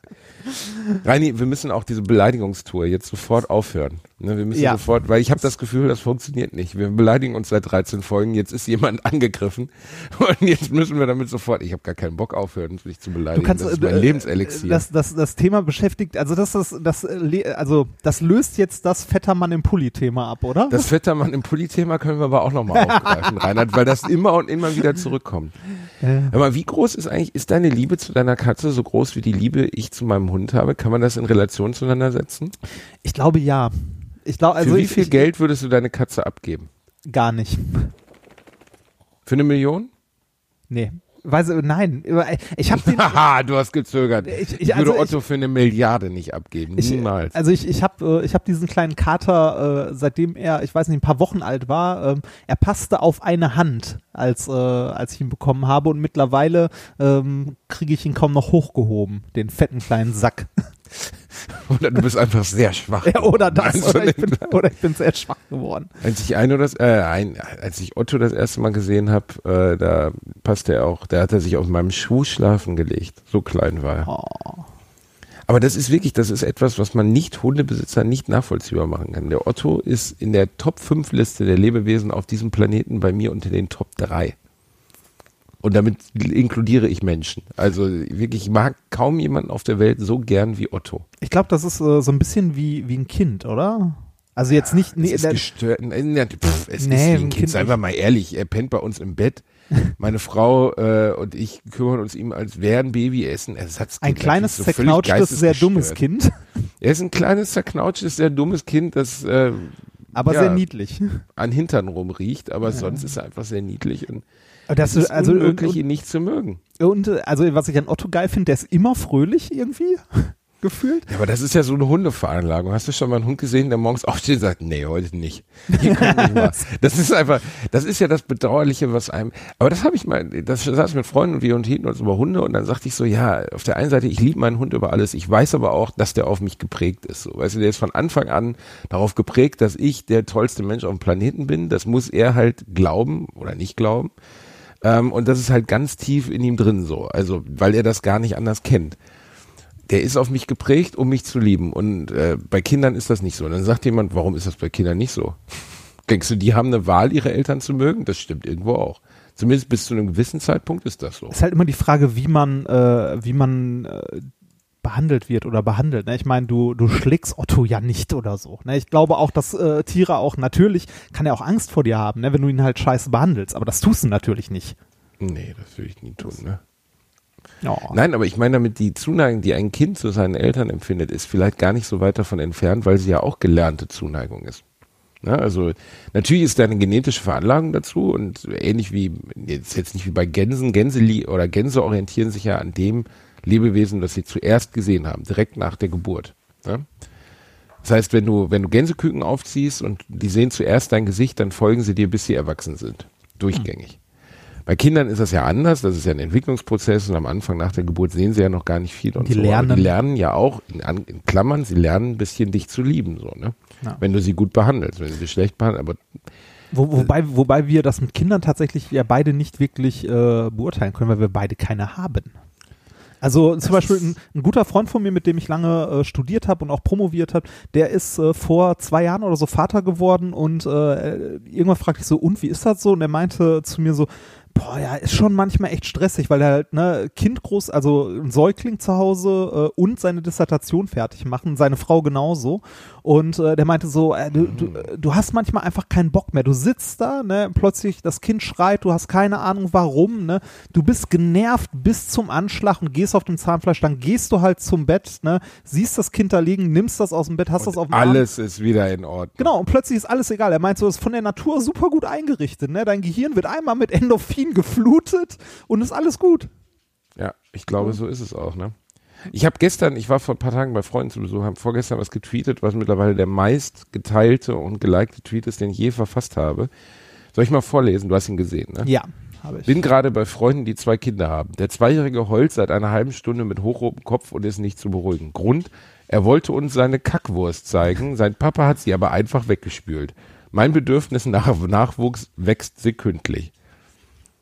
Reini, wir müssen auch diese Beleidigungstour jetzt sofort aufhören. Ne, wir müssen Ja. sofort, weil ich habe das Gefühl, das funktioniert nicht. Wir beleidigen uns seit 13 Folgen, jetzt ist jemand angegriffen und jetzt müssen wir damit sofort, ich habe gar keinen Bock aufhören, sich zu Du beleidigen. kannst das ist äh, mein Lebenselixier. Das, das, das Thema beschäftigt, also das das, äh, le- also das löst jetzt das Vettermann im Pulli-Thema ab, oder? Das Vettermann im Pulli-Thema können wir aber auch nochmal aufgreifen, Reinhard, weil das immer und immer wieder zurückkommt. Äh, mal, wie groß ist eigentlich, ist deine Liebe zu deiner Katze so groß wie die Liebe ich zu meinem Hund habe? Kann man das in Relation zueinander setzen? ich glaube ja. Ich glaube also Für wie ich, viel ich, Geld würdest du deine Katze abgeben? gar nicht. Für eine Million? Nee. Weiß, nein, ich habe den Haha, du hast gezögert. Ich- ich- Ich, würde also ich- Otto für eine Milliarde nicht abgeben. Ich, Niemals. Also ich, ich habe äh, ich hab diesen kleinen Kater, äh, seitdem er, ich weiß nicht, ein paar Wochen alt war, ähm, er passte auf eine Hand, als, äh, als ich ihn bekommen habe und mittlerweile ähm, kriege ich ihn kaum noch hochgehoben, den fetten kleinen Sack. Oder du bist einfach sehr schwach. Ja, oder das, Also, oder ich, bin, oder ich bin sehr schwach geworden. Als ich ein oder das, äh, ein, als ich Otto das erste Mal gesehen habe, äh, da passte er auch, da hat er sich auf meinem Schuh schlafen gelegt. So klein war er. Oh. Aber das ist wirklich, das ist etwas, was man nicht Hundebesitzer nicht nachvollziehbar machen kann. Der Otto ist in der Top 5 Liste der Lebewesen auf diesem Planeten bei mir unter den Top 3. Und damit inkludiere ich Menschen. Also wirklich, ich mag kaum jemanden auf der Welt so gern wie Otto. Ich glaube, das ist äh, so ein bisschen wie, wie ein Kind, oder? Also jetzt nicht, nee, es ist gestört. äh, ne, Pff, es Nee, ist wie ein ein Kind. Seien wir mal ehrlich, er pennt bei uns im Bett. Meine Frau äh, und ich kümmern uns ihm als wäre ein Babyessen. Ersatzkind. ein kleines, so zerknautschtes, sehr dummes. Kind, Er ist ein kleines, zerknautschtes, sehr dummes Kind, das äh, aber Ja. sehr niedlich. an Hintern rumriecht, aber sonst ist er einfach sehr niedlich und Das, es ist also, unmöglich, und, ihn nicht zu mögen. Und also was ich an Otto geil finde, der ist immer fröhlich irgendwie gefühlt. Ja, aber das ist ja so eine Hundeveranlagung. Hast du schon mal einen Hund gesehen, der morgens aufsteht und sagt, nee, heute nicht. Nicht. Das ist einfach, das ist ja das Bedauerliche, was einem, aber das habe ich mal, das saß ich mit Freunden und wir unterhielten uns über Hunde und dann sagte ich so, ja, auf der einen Seite, ich liebe meinen Hund über alles, ich weiß aber auch, dass der auf mich geprägt ist. So, weißt du, der ist von Anfang an darauf geprägt, dass ich der tollste Mensch auf dem Planeten bin. Das muss er halt glauben oder nicht glauben. Ähm, und das ist halt ganz tief in ihm drin so. Also, weil er das gar nicht anders kennt. Der ist auf mich geprägt, um mich zu lieben. Und äh, bei Kindern ist das nicht so. Und dann sagt jemand, warum ist das bei Kindern nicht so? Denkst du, die haben eine Wahl, ihre Eltern zu mögen? Das stimmt irgendwo auch. Zumindest bis zu einem gewissen Zeitpunkt ist das so. Ist halt immer die Frage, wie man, äh, wie man äh, behandelt wird oder behandelt. Ne? Ich meine, du, du schlägst Otto ja nicht oder so. Ne? Ich glaube auch, dass äh, Tiere auch natürlich, kann er auch Angst vor dir haben, ne? wenn du ihn halt scheiße behandelst. Aber das tust du natürlich nicht. Nee, das würde ich nie tun, ne? Ja. Nein, aber ich meine damit, die Zuneigung, die ein Kind zu seinen Eltern empfindet, ist vielleicht gar nicht so weit davon entfernt, weil sie ja auch gelernte Zuneigung ist. Ne? Also natürlich ist da eine genetische Veranlagung dazu und ähnlich wie, jetzt, jetzt nicht wie bei Gänsen, Gänse oder Gänse orientieren sich ja an dem Lebewesen, das sie zuerst gesehen haben, direkt nach der Geburt. Ne? Das heißt, wenn du, wenn du Gänseküken aufziehst und die sehen zuerst dein Gesicht, dann folgen sie dir, bis sie erwachsen sind. Durchgängig. Bei Kindern ist das ja anders, das ist ja ein Entwicklungsprozess und am Anfang nach der Geburt sehen sie ja noch gar nicht viel und Die so. Aber lernen. die lernen ja auch, in, in Klammern, sie lernen ein bisschen dich zu lieben, so, ne? Ja. Wenn du sie gut behandelst, wenn du sie schlecht behandelst, aber Wo, wobei, wobei wir das mit Kindern tatsächlich ja beide nicht wirklich äh, beurteilen können, weil wir beide keine haben. Also zum Beispiel ein, ein guter Freund von mir, mit dem ich lange äh, studiert habe und auch promoviert habe, der ist äh, vor zwei Jahren oder so Vater geworden und äh, irgendwann fragte ich so, und wie ist das so? Und er meinte zu mir so, boah, ja, ist schon manchmal echt stressig, weil er halt, ne, Kind groß, also ein Säugling zu Hause äh, und seine Dissertation fertig machen, seine Frau genauso. Und äh, der meinte so, äh, du, du, du hast manchmal einfach keinen Bock mehr. Du sitzt da, ne, plötzlich das Kind schreit, du hast keine Ahnung warum, ne, du bist genervt bis zum Anschlag und gehst auf dem Zahnfleisch, dann gehst du halt zum Bett, ne, siehst das Kind da liegen, nimmst das aus dem Bett, hast das auf dem Arm. alles ist wieder in Ordnung. Genau, und plötzlich ist alles egal. Er meint so, das ist von der Natur super gut eingerichtet. Ne? Dein Gehirn wird einmal mit Endorphin geflutet und ist alles gut. Ja, ich glaube, so ist es auch, ne? Ich habe gestern, ich war vor ein paar Tagen bei Freunden zu Besuch, habe vorgestern was getweetet, was mittlerweile der meist geteilte und gelikte Tweet ist, den ich je verfasst habe. Soll ich mal vorlesen? Du hast ihn gesehen, ne? Ja, habe ich. Bin gerade bei Freunden, die zwei Kinder haben. Der Zweijährige heult seit einer halben Stunde mit hochrotem Kopf und ist nicht zu beruhigen. Grund, er wollte uns seine Kackwurst zeigen, sein Papa hat sie aber einfach weggespült. Mein Bedürfnis nach Nachwuchs wächst sekündlich.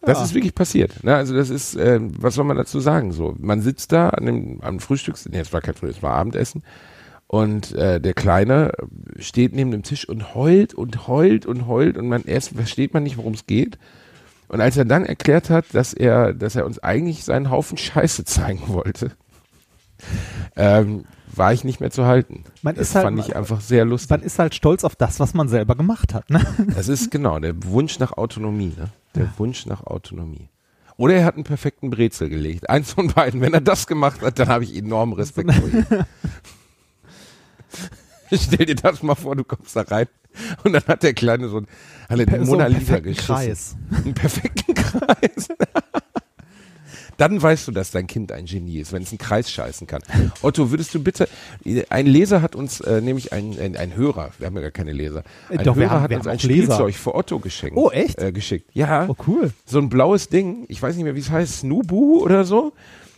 Das Ja. ist wirklich passiert. Ne? Also das ist, äh, was soll man dazu sagen? So, man sitzt da an dem, am Frühstücks, nee, es war kein Frühstück, es war Abendessen. Und äh, der Kleine steht neben dem Tisch und heult und heult und heult und man erst versteht man nicht, worum es geht. Und als er dann erklärt hat, dass er, dass er uns eigentlich seinen Haufen Scheiße zeigen wollte, ähm, war ich nicht mehr zu halten. Man das ist halt- fand ich einfach sehr lustig. Man ist halt stolz auf das, was man selber gemacht hat. Ne? Das ist genau der Wunsch nach Autonomie, ne? Der Wunsch nach Autonomie. Oder er hat einen perfekten Brezel gelegt. Eins von beiden. Wenn er das gemacht hat, dann habe ich enormen Respekt vor ihm. Stell dir das mal vor, du kommst da rein und dann hat der Kleine so ein, hat er So Mona einen Lisa geschissen. Kreis. Einen perfekten Kreis. Dann weißt du, dass dein Kind ein Genie ist, wenn es einen Kreis scheißen kann. Otto, würdest du bitte, ein Leser hat uns, äh, nämlich ein, ein, ein Hörer, wir haben ja gar keine Leser, Äh, ein doch, Hörer haben- hat uns ein Leser. Spielzeug für Otto geschenkt. Oh, echt? Äh, geschickt. Ja, Oh, cool. so ein blaues Ding, ich weiß nicht mehr, wie es heißt, Snubu oder so.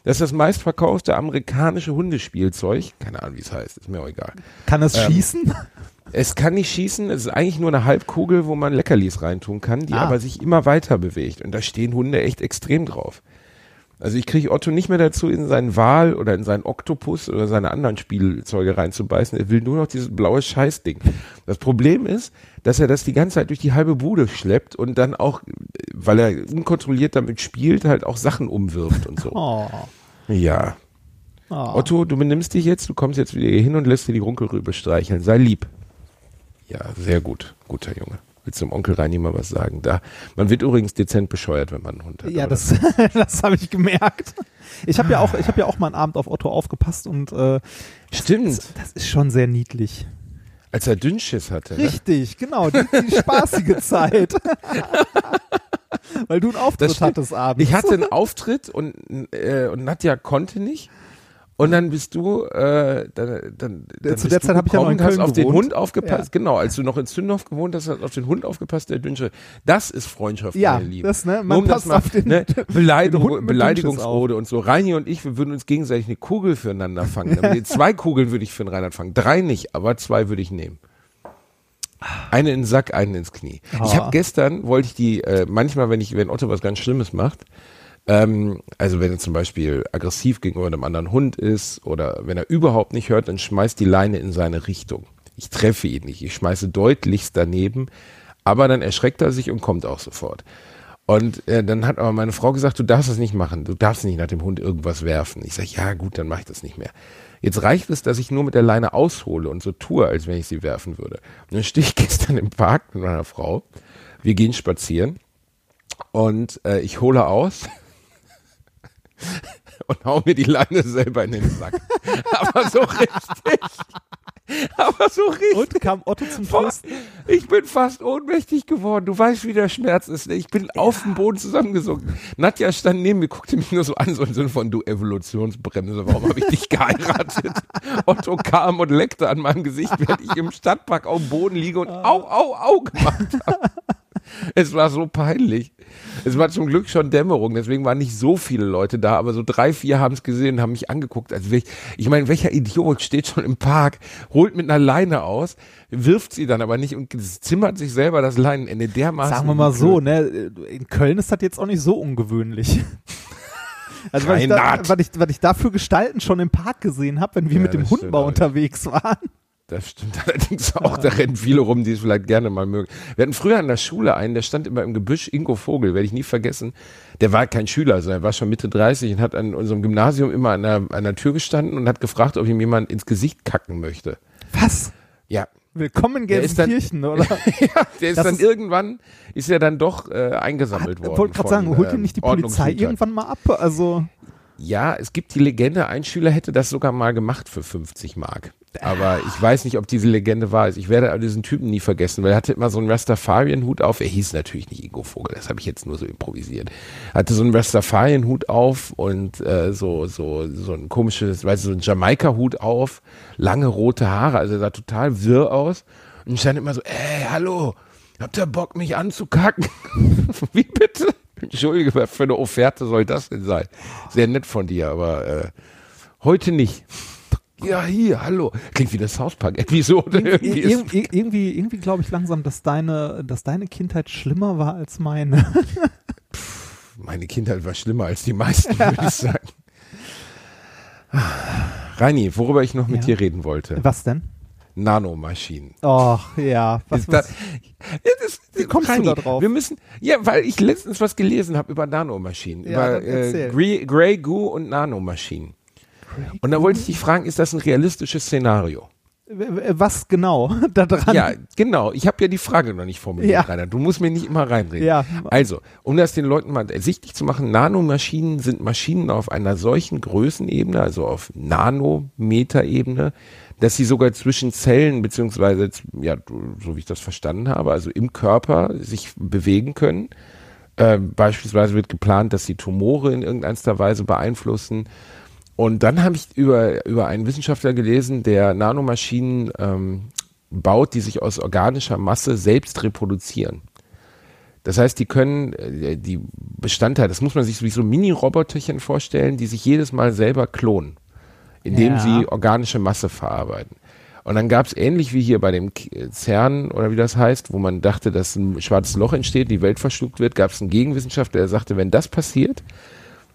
Das ist das meistverkaufte amerikanische Hundespielzeug. Keine Ahnung, wie es heißt, ist mir auch egal. Kann es Ähm, schießen? Es kann nicht schießen, es ist eigentlich nur eine Halbkugel, wo man Leckerlis reintun kann, die Ah. aber sich immer weiter bewegt. Und da stehen Hunde echt extrem drauf. Also ich kriege Otto nicht mehr dazu, in seinen Wal oder in seinen Oktopus oder seine anderen Spielzeuge reinzubeißen. Er will nur noch dieses blaue Scheißding. Das Problem ist, dass er das die ganze Zeit durch die halbe Bude schleppt und dann auch, weil er unkontrolliert damit spielt, halt auch Sachen umwirft und so. Oh. Ja. Oh. Otto, du benimmst dich jetzt, du kommst jetzt wieder hier hin und lässt dir die Runkelrübe streicheln. Sei lieb. Ja, sehr gut. Guter Junge. Willst du dem Onkel Reini mal was sagen? Da, man wird übrigens dezent bescheuert, wenn man einen Hund hat. Ja, das, das habe ich gemerkt. Ich habe ja auch, ich habe ja auch mal einen Abend auf Otto aufgepasst und äh, Stimmt. das ist schon sehr niedlich. Als er Dünnschiss hatte. Ne? Richtig, genau, die, die spaßige Zeit. Weil du einen Auftritt hattest abends. Ich hatte einen Auftritt und, äh, und Nadja konnte nicht. Und dann bist du, äh, dann, dann, dann Zu der Zeit habe ich ja noch in gekommen, hast Köln auf den gewohnt. Hund aufgepasst. Genau, als du noch in Zündorf gewohnt hast, hast du auf den Hund aufgepasst, der Dünsche. Das ist Freundschaft, Ja, meine Liebe. das, ne, man um passt das mal, auf den- ne, Beleidigung, Beleidigungsrode und so. Reini und ich, wir würden uns gegenseitig eine Kugel füreinander fangen. Zwei Kugeln würde ich für den Reinhard fangen. Drei nicht, aber zwei würde ich nehmen. Eine in den Sack, einen ins Knie. Ich Ah. habe gestern, wollte ich die, äh, manchmal, wenn ich, wenn Otto was ganz Schlimmes macht, ähm, also wenn er zum Beispiel aggressiv gegenüber einem anderen Hund ist oder wenn er überhaupt nicht hört, dann schmeißt die Leine in seine Richtung. Ich treffe ihn nicht, ich schmeiße deutlichst daneben, aber dann erschreckt er sich und kommt auch sofort. Und äh, dann hat aber meine Frau gesagt, du darfst das nicht machen, du darfst nicht nach dem Hund irgendwas werfen. Ich sage, ja gut, dann mache ich das nicht mehr. Jetzt reicht es, dass ich nur mit der Leine aushole und so tue, als wenn ich sie werfen würde. Und dann stehe ich gestern im Park mit meiner Frau, wir gehen spazieren und äh, ich hole aus und hau mir die Leine selber in den Sack. Aber so richtig. Aber so richtig. Und kam Otto zum Trösten? Ich bin fast ohnmächtig geworden. Du weißt, wie der Schmerz ist. ne? Ich bin auf dem Boden zusammengesunken. Nadja stand neben mir, guckte mich nur so an, so im Sinne von, du Evolutionsbremse, warum habe ich dich geheiratet? Otto kam und leckte an meinem Gesicht, während ich im Stadtpark auf dem Boden liege und au, au, au gemacht habe. Es war so peinlich. Es war zum Glück schon Dämmerung, deswegen waren nicht so viele Leute da, aber so drei, vier haben es gesehen und haben mich angeguckt. Also ich, ich meine, welcher Idiot steht schon im Park, holt mit einer Leine aus, wirft sie dann aber nicht und zimmert sich selber das Leinenende dermaßen. Sagen wir mal so, ne? In Köln ist das jetzt auch nicht so ungewöhnlich. Also was ich, da, was, ich, was ich da für Gestalten schon im Park gesehen habe, wenn wir Ja, mit dem Hund mal unterwegs waren. Das stimmt allerdings auch. Da rennen viele rum, die es vielleicht gerne mal mögen. Wir hatten früher an der Schule einen, der stand immer im Gebüsch, Ingo Vogel, werde ich nie vergessen. Der war kein Schüler, sondern er war schon Mitte 30 und hat an unserem Gymnasium immer an der, an der Tür gestanden und hat gefragt, ob ihm jemand ins Gesicht kacken möchte. Was? Ja. Willkommen Gelsenkirchen, oder? ja der ist Das dann ist- irgendwann, ist er dann doch äh, eingesammelt Ich worden. wollte gerade sagen, holt ihm ähm, nicht die Polizei Ordnungshütern. irgendwann mal ab? Also, Ja, es gibt die Legende, ein Schüler hätte das sogar mal gemacht für 50 Mark. Aber ich weiß nicht, ob diese Legende wahr ist. Ich werde diesen Typen nie vergessen, weil er hatte immer so einen Rastafarian-Hut auf. Er hieß natürlich nicht Ingo Vogel, das habe ich jetzt nur so improvisiert. Hatte so einen Rastafarian-Hut auf und äh, so, so, so ein komisches, weißt du, so ein Jamaika-Hut auf, lange rote Haare, also er sah total wirr aus. Und stand immer so, ey, hallo, habt ihr Bock, mich anzukacken? Wie bitte? Entschuldige, was für eine Offerte soll das denn sein? Sehr nett von dir, aber äh, heute nicht. Ja, hier, hallo. Klingt wie eine South Park-Episode. Irgendwie, irgendwie, irgendwie, irgendwie glaube ich langsam, dass deine, dass deine Kindheit schlimmer war als meine. Meine Kindheit war schlimmer als die meisten, würde ich sagen. Reini, worüber ich noch mit Ja. dir reden wollte. Was denn? Nanomaschinen. Och, ja. Was, Ist da- was, Ja, das, Wie kommst du da drauf? Wir müssen, ja, weil ich letztens was gelesen habe über Nanomaschinen, Ja, über äh, Grey, Grey Goo und Nanomaschinen. Und da wollte ich dich fragen, ist das ein realistisches Szenario? Was genau da dran? Ja, genau. Ich habe ja die Frage noch nicht formuliert, Ja. Rainer. Du musst mir nicht immer reinreden. Ja. Also, um das den Leuten mal ersichtlich zu machen, Nanomaschinen sind Maschinen auf einer solchen Größenebene, also auf Nanometerebene, dass sie sogar zwischen Zellen, beziehungsweise, ja, so wie ich das verstanden habe, also im Körper sich bewegen können. Äh, beispielsweise wird geplant, dass sie Tumore in irgendeiner Weise beeinflussen. Und dann habe ich über, über einen Wissenschaftler gelesen, der Nanomaschinen ähm, baut, die sich aus organischer Masse selbst reproduzieren. Das heißt, die können äh, die Bestandteile, das muss man sich wie so Mini-Roboterchen vorstellen, die sich jedes Mal selber klonen, indem Ja. sie organische Masse verarbeiten. Und dann gab es ähnlich wie hier bei dem K- CERN oder wie das heißt, wo man dachte, dass ein schwarzes Loch entsteht, die Welt verschluckt wird, gab es einen Gegenwissenschaftler, der sagte, wenn das passiert,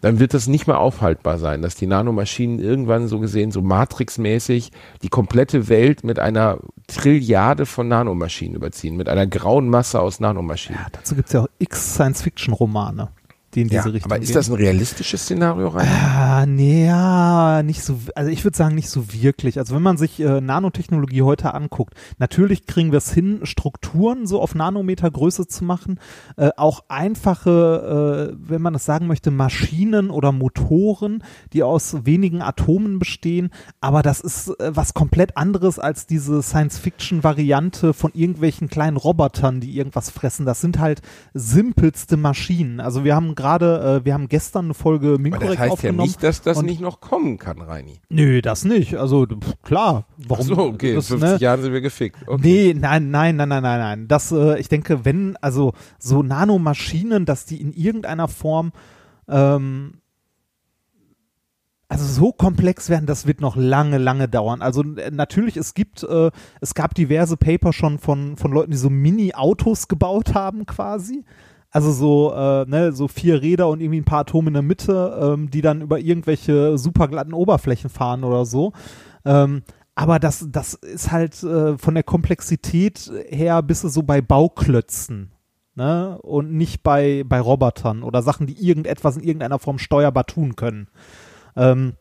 dann wird das nicht mehr aufhaltbar sein, dass die Nanomaschinen irgendwann so gesehen, so Matrix-mäßig die komplette Welt mit einer Trilliarde von Nanomaschinen überziehen, mit einer grauen Masse aus Nanomaschinen. Ja, dazu gibt es ja auch x Science-Fiction-Romane, die in diese Richtung aber ist gehen. das ein realistisches Szenario rein? Ah, nee, ja, nicht so, also ich würde sagen, nicht so wirklich. Also wenn man sich äh, Nanotechnologie heute anguckt, natürlich kriegen wir es hin, Strukturen so auf Nanometergröße zu machen, äh, auch einfache, äh, wenn man das sagen möchte, Maschinen oder Motoren, die aus wenigen Atomen bestehen, aber das ist äh, was komplett anderes als diese Science-Fiction-Variante von irgendwelchen kleinen Robotern, die irgendwas fressen. Das sind halt simpelste Maschinen. Also wir haben gerade, äh, wir haben gestern eine Folge Minkorrekt das heißt ja aufgenommen. nicht, dass das nicht noch kommen kann, Reini. Nö, das nicht. Also pff, klar. Warum? Ach so, okay, in das, 50 ne? Jahren sind wir gefickt. Okay. Nee, nein, nein, nein, nein, nein, nein. Das, äh, ich denke, wenn, also so Nanomaschinen, dass die in irgendeiner Form ähm, also so komplex werden, das wird noch lange, lange dauern. Also äh, natürlich, es gibt, äh, es gab diverse Paper schon von, von Leuten, die so Mini-Autos gebaut haben quasi. Also so, äh, ne, so vier Räder und irgendwie ein paar Atome in der Mitte, ähm, die dann über irgendwelche super glatten Oberflächen fahren oder so. Ähm, aber das, das ist halt äh, von der Komplexität her bist du so bei Bauklötzen. Ne? Und nicht bei, bei Robotern oder Sachen, die irgendetwas in irgendeiner Form steuerbar tun können. Ähm,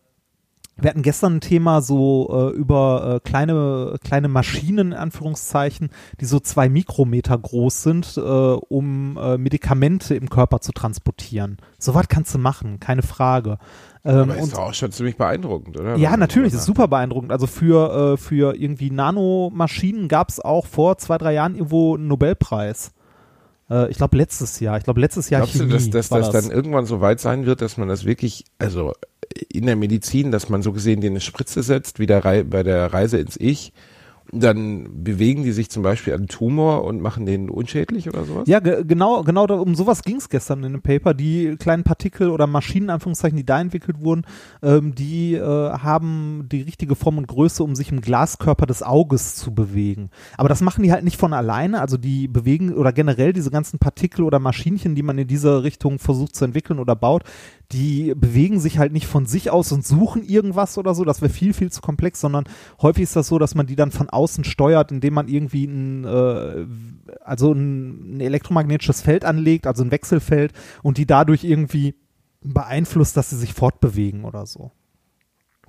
wir hatten gestern ein Thema so äh, über äh, kleine, kleine Maschinen, in Anführungszeichen, die so zwei Mikrometer groß sind, äh, um äh, Medikamente im Körper zu transportieren. So was kannst du machen, keine Frage. Ähm, Aber ist doch auch schon ziemlich beeindruckend, oder? ja, natürlich, ist super beeindruckend. Also für, äh, für irgendwie Nanomaschinen gab es auch vor zwei, drei Jahren irgendwo einen Nobelpreis. Äh, ich glaube letztes Jahr. Ich glaube letztes Jahr Glaubst du, Chemie dass, dass war das, das. dann irgendwann so weit sein wird, dass man das wirklich, also in der Medizin, dass man so gesehen dir eine Spritze setzt, wie der Rei bei der Reise ins Ich, dann bewegen die sich zum Beispiel an Tumor und machen den unschädlich oder sowas? Ja, ge genau, genau um sowas ging es gestern in dem Paper. Die kleinen Partikel oder Maschinen, Anführungszeichen, die da entwickelt wurden, ähm, die äh, haben die richtige Form und Größe, um sich im Glaskörper des Auges zu bewegen. Aber das machen die halt nicht von alleine. Also die bewegen oder generell diese ganzen Partikel oder Maschinchen, die man in dieser Richtung versucht zu entwickeln oder baut, die bewegen sich halt nicht von sich aus und suchen irgendwas oder so. Das wäre viel, viel zu komplex, sondern häufig ist das so, dass man die dann von außen steuert, indem man irgendwie ein, äh, also ein, ein elektromagnetisches Feld anlegt, also ein Wechselfeld und die dadurch irgendwie beeinflusst, dass sie sich fortbewegen oder so.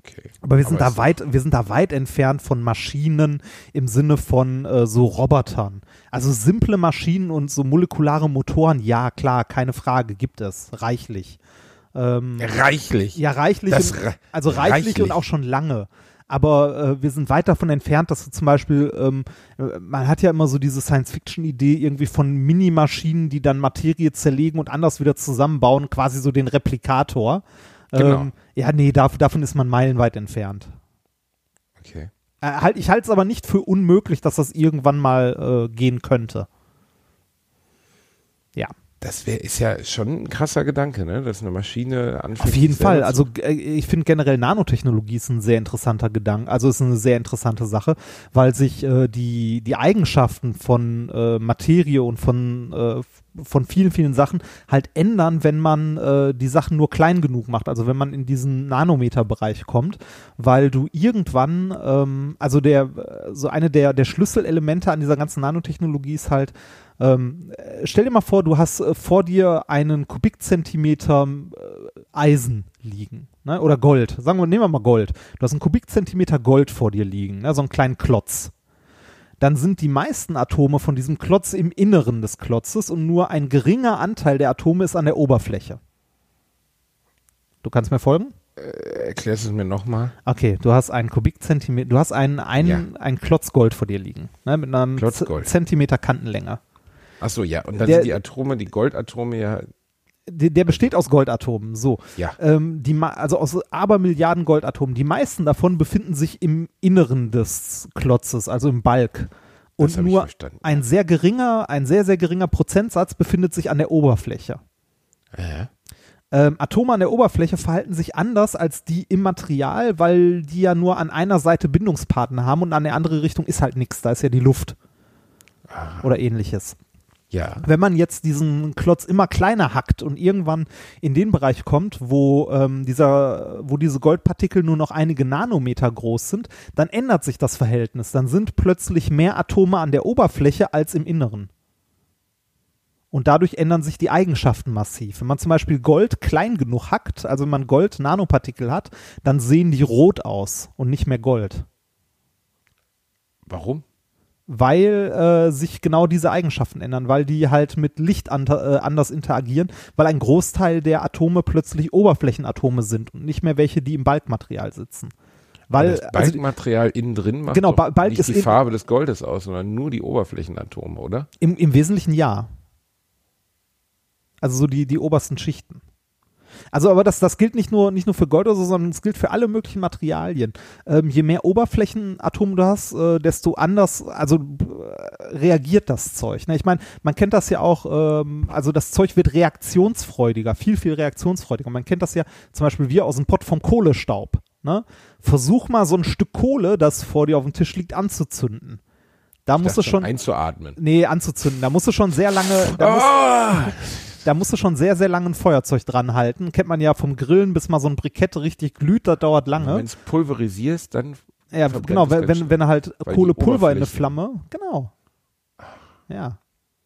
Okay. Aber wir sind Aber da weit, wir sind da weit entfernt von Maschinen im Sinne von äh, so Robotern. Also simple Maschinen und so molekulare Motoren, ja klar, keine Frage, gibt es reichlich. Ähm, Reichlich. ja, reichlich, Das und, also reichlich, reichlich. und auch schon lange. Aber äh, wir sind weit davon entfernt, dass du zum Beispiel, ähm, äh, man hat ja immer so diese Science-Fiction-Idee irgendwie von Minimaschinen, die dann Materie zerlegen und anders wieder zusammenbauen, quasi so den Replikator. Genau. Ähm, ja, nee, dav davon ist man meilenweit entfernt. Okay. Äh, halt, ich halte es aber nicht für unmöglich, dass das irgendwann mal äh, gehen könnte. Das wäre ist ja schon ein krasser Gedanke, ne? Dass eine Maschine anfängt. Auf jeden Fall. Also äh, ich finde generell Nanotechnologie ist ein sehr interessanter Gedanke. Also ist eine sehr interessante Sache, weil sich äh, die, die Eigenschaften von äh, Materie und von, äh, von vielen, vielen Sachen halt ändern, wenn man äh, die Sachen nur klein genug macht. Also wenn man in diesen Nanometerbereich kommt, weil du irgendwann, ähm, also der, äh, so eine der, der Schlüsselelemente an dieser ganzen Nanotechnologie ist halt, ähm, äh, stell dir mal vor, du hast äh, vor dir einen Kubikzentimeter äh, Eisen liegen, ne? oder Gold. Sagen wir, nehmen wir mal Gold. Du hast einen Kubikzentimeter Gold vor dir liegen, ne? so einen kleinen Klotz. Dann sind die meisten Atome von diesem Klotz im Inneren des Klotzes und nur ein geringer Anteil der Atome ist an der Oberfläche. Du kannst mir folgen? Erklärst du es mir nochmal? Okay, du hast einen Kubikzentimeter, du hast einen, einen, Ja. einen Klotz Gold vor dir liegen, ne? mit einem. Zentimeter Kantenlänge. Ach so, ja. Und dann Der- sind die Atome, die Goldatome ja, Der, der besteht aus Goldatomen, so. ja. Ähm, die, also aus Abermilliarden Goldatomen. Die meisten davon befinden sich im Inneren des Klotzes, also im Balk. Und nur ein sehr geringer, ein sehr, sehr geringer Prozentsatz befindet sich an der Oberfläche. Äh, Ähm, Atome an der Oberfläche verhalten sich anders als die im Material, weil die ja nur an einer Seite Bindungspartner haben und an der anderen Richtung ist halt nichts. Da ist ja die Luft oder ähnliches. Ja. Wenn man jetzt diesen Klotz immer kleiner hackt und irgendwann in den Bereich kommt, wo ähm, dieser, wo diese Goldpartikel nur noch einige Nanometer groß sind, dann ändert sich das Verhältnis. Dann sind plötzlich mehr Atome an der Oberfläche als im Inneren. Und dadurch ändern sich die Eigenschaften massiv. Wenn man zum Beispiel Gold klein genug hackt, also wenn man Gold-Nanopartikel hat, dann sehen die rot aus und nicht mehr Gold. Warum? Weil äh, sich genau diese Eigenschaften ändern, weil die halt mit Licht an, äh, anders interagieren, weil ein Großteil der Atome plötzlich Oberflächenatome sind und nicht mehr welche, die im Balkmaterial sitzen. Weil das also, Balkmaterial innen drin macht Genau, Ba- Balk nicht ist die Farbe des Goldes aus, sondern nur die Oberflächenatome, oder? im, im Wesentlichen ja. Also so die, die obersten Schichten. Also aber das, das gilt nicht nur, nicht nur für Gold oder so, sondern es gilt für alle möglichen Materialien. Ähm, je mehr Oberflächenatome du hast, äh, desto anders, also äh, reagiert das Zeug. Ne? Ich meine, man kennt das ja auch, ähm, also das Zeug wird reaktionsfreudiger, viel, viel reaktionsfreudiger. Man kennt das ja zum Beispiel wir aus dem Pott vom Kohlestaub. Ne? Versuch mal so ein Stück Kohle, das vor dir auf dem Tisch liegt, anzuzünden. Da musst du schon, einzuatmen. nee, anzuzünden. Da musst du schon sehr lange, da musst, Ah! Da musst du schon sehr, sehr lange ein Feuerzeug dran halten. Kennt man ja vom Grillen, bis mal so ein Brikett richtig glüht, das dauert Wenn lange. du es pulverisierst, dann Ja, genau, wenn, wenn, wenn halt Kohlepulver in eine Flamme, genau. Ja.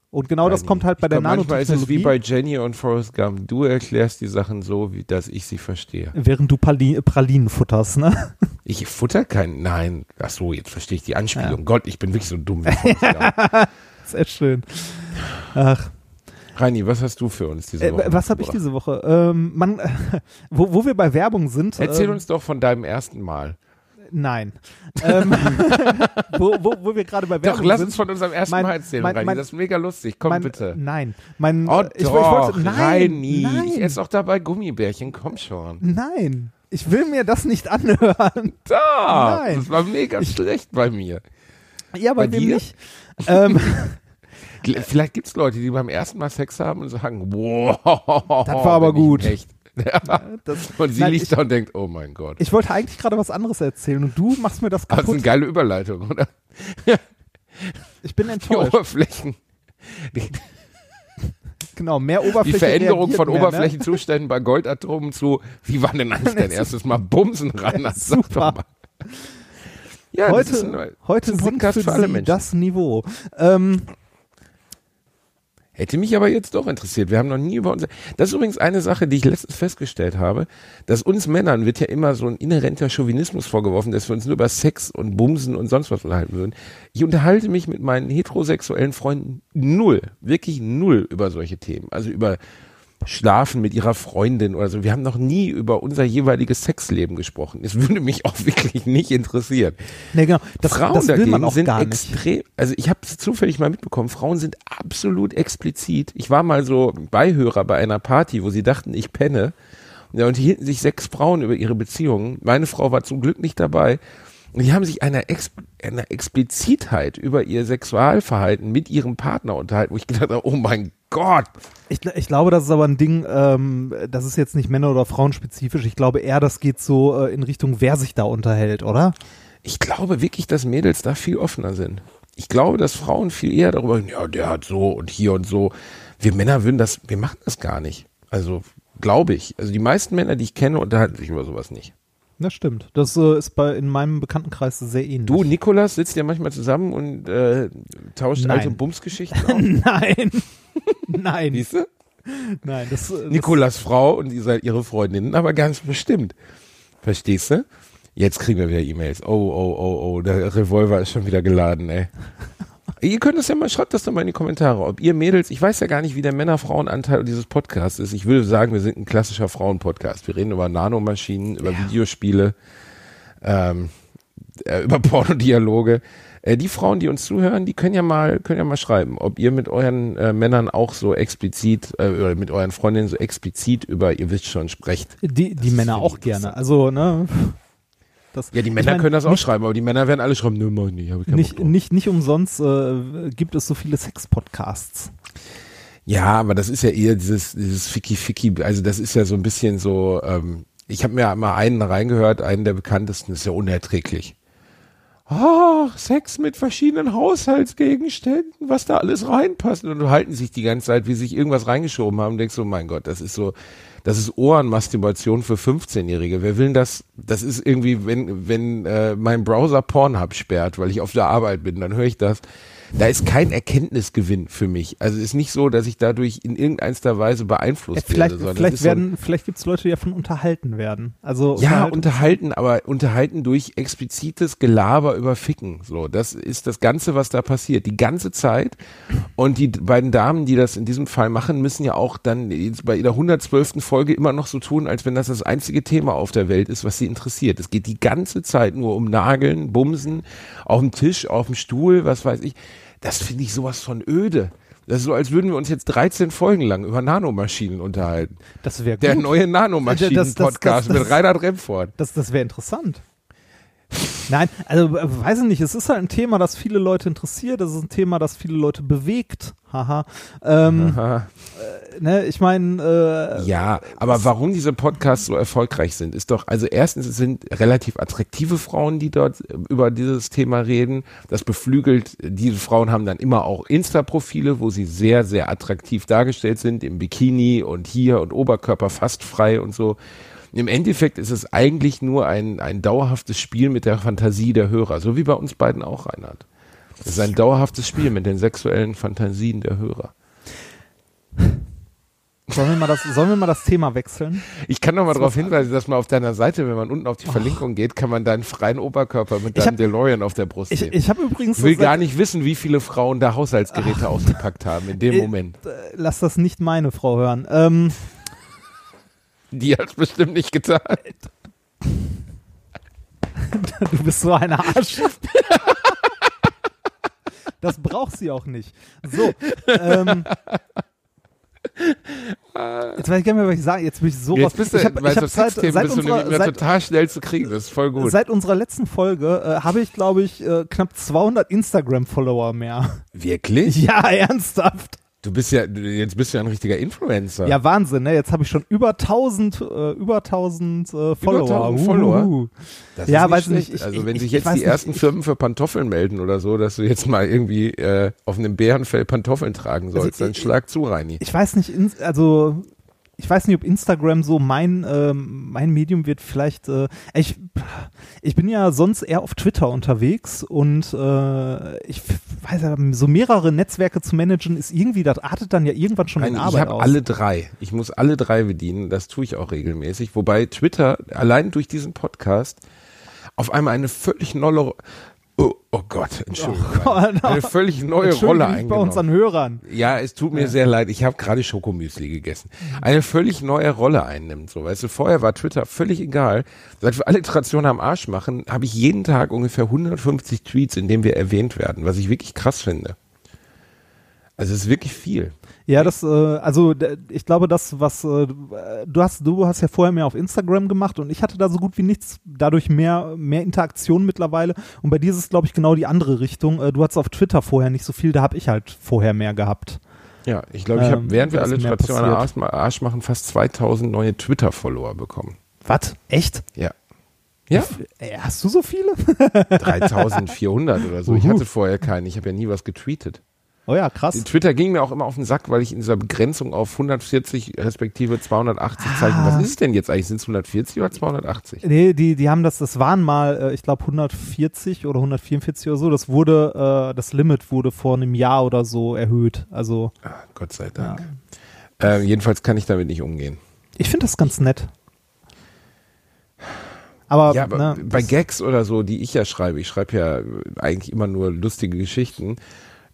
Und genau das Weiß kommt halt bei der glaub, Manchmal ist es wie Nanotechnologie, bei Jenny und Forrest Gump. Du erklärst die Sachen so, wie dass ich sie verstehe. während du Pali Pralinen futterst, ne? Ich futter kein. Nein. Ach so, jetzt verstehe ich die Anspielung. Gott, ich bin wirklich so dumm wie Forrest Gump. Sehr schön. Ach, Reini, was hast du für uns diese äh, Woche? was habe ich diese Woche? Ähm, man, wo, wo wir bei Werbung sind. Erzähl ähm, uns doch von deinem ersten Mal. Nein. ähm, wo, wo, wo wir gerade bei Werbung Doch, lass sind. uns von unserem ersten mein- Mal erzählen, mein- Reini. mein- das ist mega lustig. Komm mein, bitte. Nein. Mein, Oh, ich, ich doch, wollte, nein, Reini. nein, Ich esse doch dabei Gummibärchen. Komm schon. nein. Ich will mir das nicht anhören. Da. Nein. Das war mega schlecht bei mir. Ja, bei, Bei dir? nicht. Ähm, Vielleicht gibt es Leute, die beim ersten Mal Sex haben und sagen, wow, Das war aber gut. Echt. das, Und sie Nein, liegt ich- da und denkt, oh mein Gott. ich wollte eigentlich gerade was anderes erzählen und du machst mir das Das ist kaputt. eine geile Überleitung, oder? ich bin Die enttäuscht. Oberflächen. Die, Genau, mehr die Oberfläche. Veränderung von mehr, ne? Oberflächenzuständen bei Goldatomen zu, wie war denn eigentlich dein erstes Mal Bumsen ran? Das sag doch Super. mal. Ja, das ist Heute, ein, heute ein Podcast für, für alle Menschen. das Niveau. Ähm, Hätte mich aber jetzt doch interessiert. Wir haben noch nie über unser. Das ist übrigens eine Sache, die ich letztens festgestellt habe, dass uns Männern wird ja immer so ein inhärenter Chauvinismus vorgeworfen, dass wir uns nur über Sex und Bumsen und sonst was unterhalten würden. Ich unterhalte mich mit meinen heterosexuellen Freunden null, wirklich null über solche Themen. Also über Schlafen mit ihrer Freundin oder so. Wir haben noch nie über unser jeweiliges Sexleben gesprochen. Es würde mich auch wirklich nicht interessieren. nee, genau. Das, Frauen das dagegen sind extrem, also ich habe es zufällig mal mitbekommen, Frauen sind absolut explizit. Ich war mal so Beihörer bei einer Party, wo sie dachten, ich penne. Und da unterhielten sich sechs Frauen über ihre Beziehungen. Meine Frau war zum Glück nicht dabei. Und die haben sich einer, Ex einer Explizitheit über ihr Sexualverhalten mit ihrem Partner unterhalten, wo ich gedacht habe, oh mein Gott. Ich, ich glaube, das ist aber ein Ding, ähm, das ist jetzt nicht Männer- oder Frauenspezifisch. Ich glaube eher, das geht so äh, in Richtung, wer sich da unterhält, oder? Ich glaube wirklich, dass Mädels da viel offener sind. Ich glaube, dass Frauen viel eher darüber, ja, der hat so und hier und so. Wir Männer würden das, wir machen das gar nicht. Also, glaube ich. Also die meisten Männer, die ich kenne, unterhalten sich über sowas nicht. Das stimmt. Das äh, ist bei in meinem Bekanntenkreis sehr ähnlich. Du, Nikolas, sitzt ja manchmal zusammen und äh, tauscht Nein. alte Bumsgeschichten auf. Nein. Nein. Siehst du? Nein. Das, das, Nikolas Frau und ihr seid ihre Freundinnen, aber ganz bestimmt. Verstehst du? Jetzt kriegen wir wieder E-Mails. Oh, oh, oh, oh, der Revolver ist schon wieder geladen, ey. Ihr könnt das ja mal, schreibt das doch mal in die Kommentare. Ob ihr Mädels, ich weiß ja gar nicht, wie der Männer-Frauen-Anteil dieses Podcasts ist. Ich würde sagen, wir sind ein klassischer Frauen-Podcast. Wir reden über Nanomaschinen, über Videospiele, ähm, äh, über Pornodialoge. Äh, die Frauen, die uns zuhören, die können ja mal, können ja mal schreiben, ob ihr mit euren äh, Männern auch so explizit, äh, oder mit euren Freundinnen so explizit über, ihr wisst schon, sprecht. die, die Männer auch gerne. Also, ne? Das, Ja, die ich Männer mein, können das auch nicht, schreiben, aber die Männer werden alle schreiben, nö, mach ich nicht, hab ich Nicht, nicht, nicht umsonst äh, gibt es so viele Sex-Podcasts. Ja, aber das ist ja eher dieses, dieses Ficky-Ficky, also das ist ja so ein bisschen so, ähm, ich habe mir mal einen reingehört, einen der bekanntesten, ist ja unerträglich. Ah, Sex mit verschiedenen Haushaltsgegenständen, was da alles reinpasst. Und halten sich die ganze Zeit, wie sie sich irgendwas reingeschoben haben, und denkst so, mein Gott, das ist so, das ist Ohrenmasturbation für 15-Jährige. Wer will denn das? Das ist irgendwie, wenn, wenn äh, mein Browser Pornhub sperrt, weil ich auf der Arbeit bin, dann höre ich das. Da ist kein Erkenntnisgewinn für mich. Also es ist nicht so, dass ich dadurch in irgendeiner Weise beeinflusst Ja, vielleicht werde, vielleicht ist so werden, vielleicht gibt es Leute, die davon unterhalten werden. Also ja, unterhalten, aber unterhalten durch explizites Gelaber über Ficken. So, das ist das Ganze, was da passiert. Die ganze Zeit. Und die beiden Damen, die das in diesem Fall machen, müssen ja auch dann bei ihrer 112. Folge immer noch so tun, als wenn das das einzige Thema auf der Welt ist, was sie interessiert. Es geht die ganze Zeit nur um Nageln, Bumsen, auf dem Tisch, auf dem Stuhl, was weiß ich. Das finde ich sowas von öde. Das ist so, als würden wir uns jetzt 13 Folgen lang über Nanomaschinen unterhalten. das wäre Der neue Nanomaschinen-Podcast mit Reinhard Remford. Das, das wäre interessant. Nein, also äh, weiß ich nicht, es ist halt ein Thema, das viele Leute interessiert, es ist ein Thema, das viele Leute bewegt. Haha. Ähm, Aha. Ne, ich meine, äh, Ja, aber warum diese Podcasts so erfolgreich sind, ist doch, also erstens, es sind relativ attraktive Frauen, die dort äh, über dieses Thema reden. Das beflügelt, diese Frauen haben dann immer auch Insta-Profile, wo sie sehr, sehr attraktiv dargestellt sind, im Bikini und hier und Oberkörper fast frei und so. Im Endeffekt ist es eigentlich nur ein, ein dauerhaftes Spiel mit der Fantasie der Hörer, so wie bei uns beiden auch, Reinhard. Es ist ein dauerhaftes Spiel mit den sexuellen Fantasien der Hörer. Sollen, wir mal das, sollen wir mal das Thema wechseln? Ich kann noch mal darauf hinweisen, dass man auf deiner Seite, wenn man unten auf die Verlinkung geht, kann man deinen freien Oberkörper mit Ich deinem hab- DeLorean auf der Brust Ich, sehen. ich habe übrigens Ich will seit- gar nicht wissen, wie viele Frauen da Haushaltsgeräte ausgepackt haben in dem Äh, Moment. äh, lass das nicht meine Frau hören. Ähm, Die hat es bestimmt nicht getan. du bist so ein Arsch. Das braucht sie auch nicht. So. Ähm, jetzt weiß ich gar nicht mehr, was ich sagen. Jetzt bin ich so raus. Jetzt bist du, ich hab, ich hab seit, seit, bist du unserer, immer seit, total schnell zu kriegen. Das ist voll gut. seit unserer letzten Folge äh, habe ich, glaube ich, äh, knapp 200 Instagram-Follower mehr. Wirklich? Ja, ernsthaft. Du bist ja, jetzt bist du ja ein richtiger Influencer. Ja, Wahnsinn, ne? Jetzt habe ich schon über 1000, äh, über 1000 äh, Follower. 1000 Follower? Das Ja, ist weiß schlecht. nicht, ich- also wenn ich- sich ich jetzt die nicht, ersten Firmen für Pantoffeln melden oder so, dass du jetzt mal irgendwie äh, auf einem Bärenfell Pantoffeln tragen sollst, dann ich- schlag zu, Reini. ich weiß nicht, also ich weiß nicht, ob Instagram so mein, ähm, mein Medium wird. Vielleicht, äh, ich, ich bin ja sonst eher auf Twitter unterwegs und äh, ich weiß ja, so mehrere Netzwerke zu managen ist irgendwie, das artet dann ja irgendwann schon in Nein, ich Arbeit habe aus. alle drei. Ich muss alle drei bedienen. Das tue ich auch regelmäßig. Wobei Twitter allein durch diesen Podcast auf einmal eine völlig neue, oh, oh Gott, Entschuldigung, Gott, eine völlig neue Rolle mich bei unseren eingenommen. Hörern. Ja, es tut mir sehr leid. Ich habe gerade Schokomüsli gegessen. Eine völlig neue Rolle einnimmt. So, weißt du, vorher war Twitter völlig egal. Seit wir alle Alliterationen am Arsch machen, habe ich jeden Tag ungefähr 150 Tweets, in denen wir erwähnt werden, was ich wirklich krass finde. Also es ist wirklich viel. Ja, das, äh, also ich glaube, das, was äh, du hast, du hast ja vorher mehr auf Instagram gemacht und ich hatte da so gut wie nichts, dadurch mehr, mehr Interaktion mittlerweile. Und bei dir ist es, glaube ich, genau die andere Richtung. Äh, du hattest auf Twitter vorher nicht so viel, da habe ich halt vorher mehr gehabt. Ja, ich glaube, ich habe, Ähm, während wir alle Station. Arsch, ma- Arsch machen, fast 2000 neue Twitter-Follower bekommen. Was? Echt? Ja. Ja, Äh, hast du so viele? 3400 oder so. Ich Uhu. hatte vorher keinen. Ich habe ja nie was getweetet. Oh ja, krass. Die Twitter ging mir auch immer auf den Sack, weil ich in dieser Begrenzung auf 140 respektive 280 Zeichen. Ah. Was ist denn jetzt eigentlich? Sind es 140 oder 280? Nee, die, die haben das, das waren mal, äh, ich glaube 140 oder 144 oder so. Das wurde, äh, das Limit wurde vor einem Jahr oder so erhöht. Also Ah, Gott sei Dank. Äh, jedenfalls kann ich damit nicht umgehen. ich finde das ganz nett. Aber, Ja, ne, bei Gags oder so, die ich ja schreibe, ich schreibe ja eigentlich immer nur lustige Geschichten,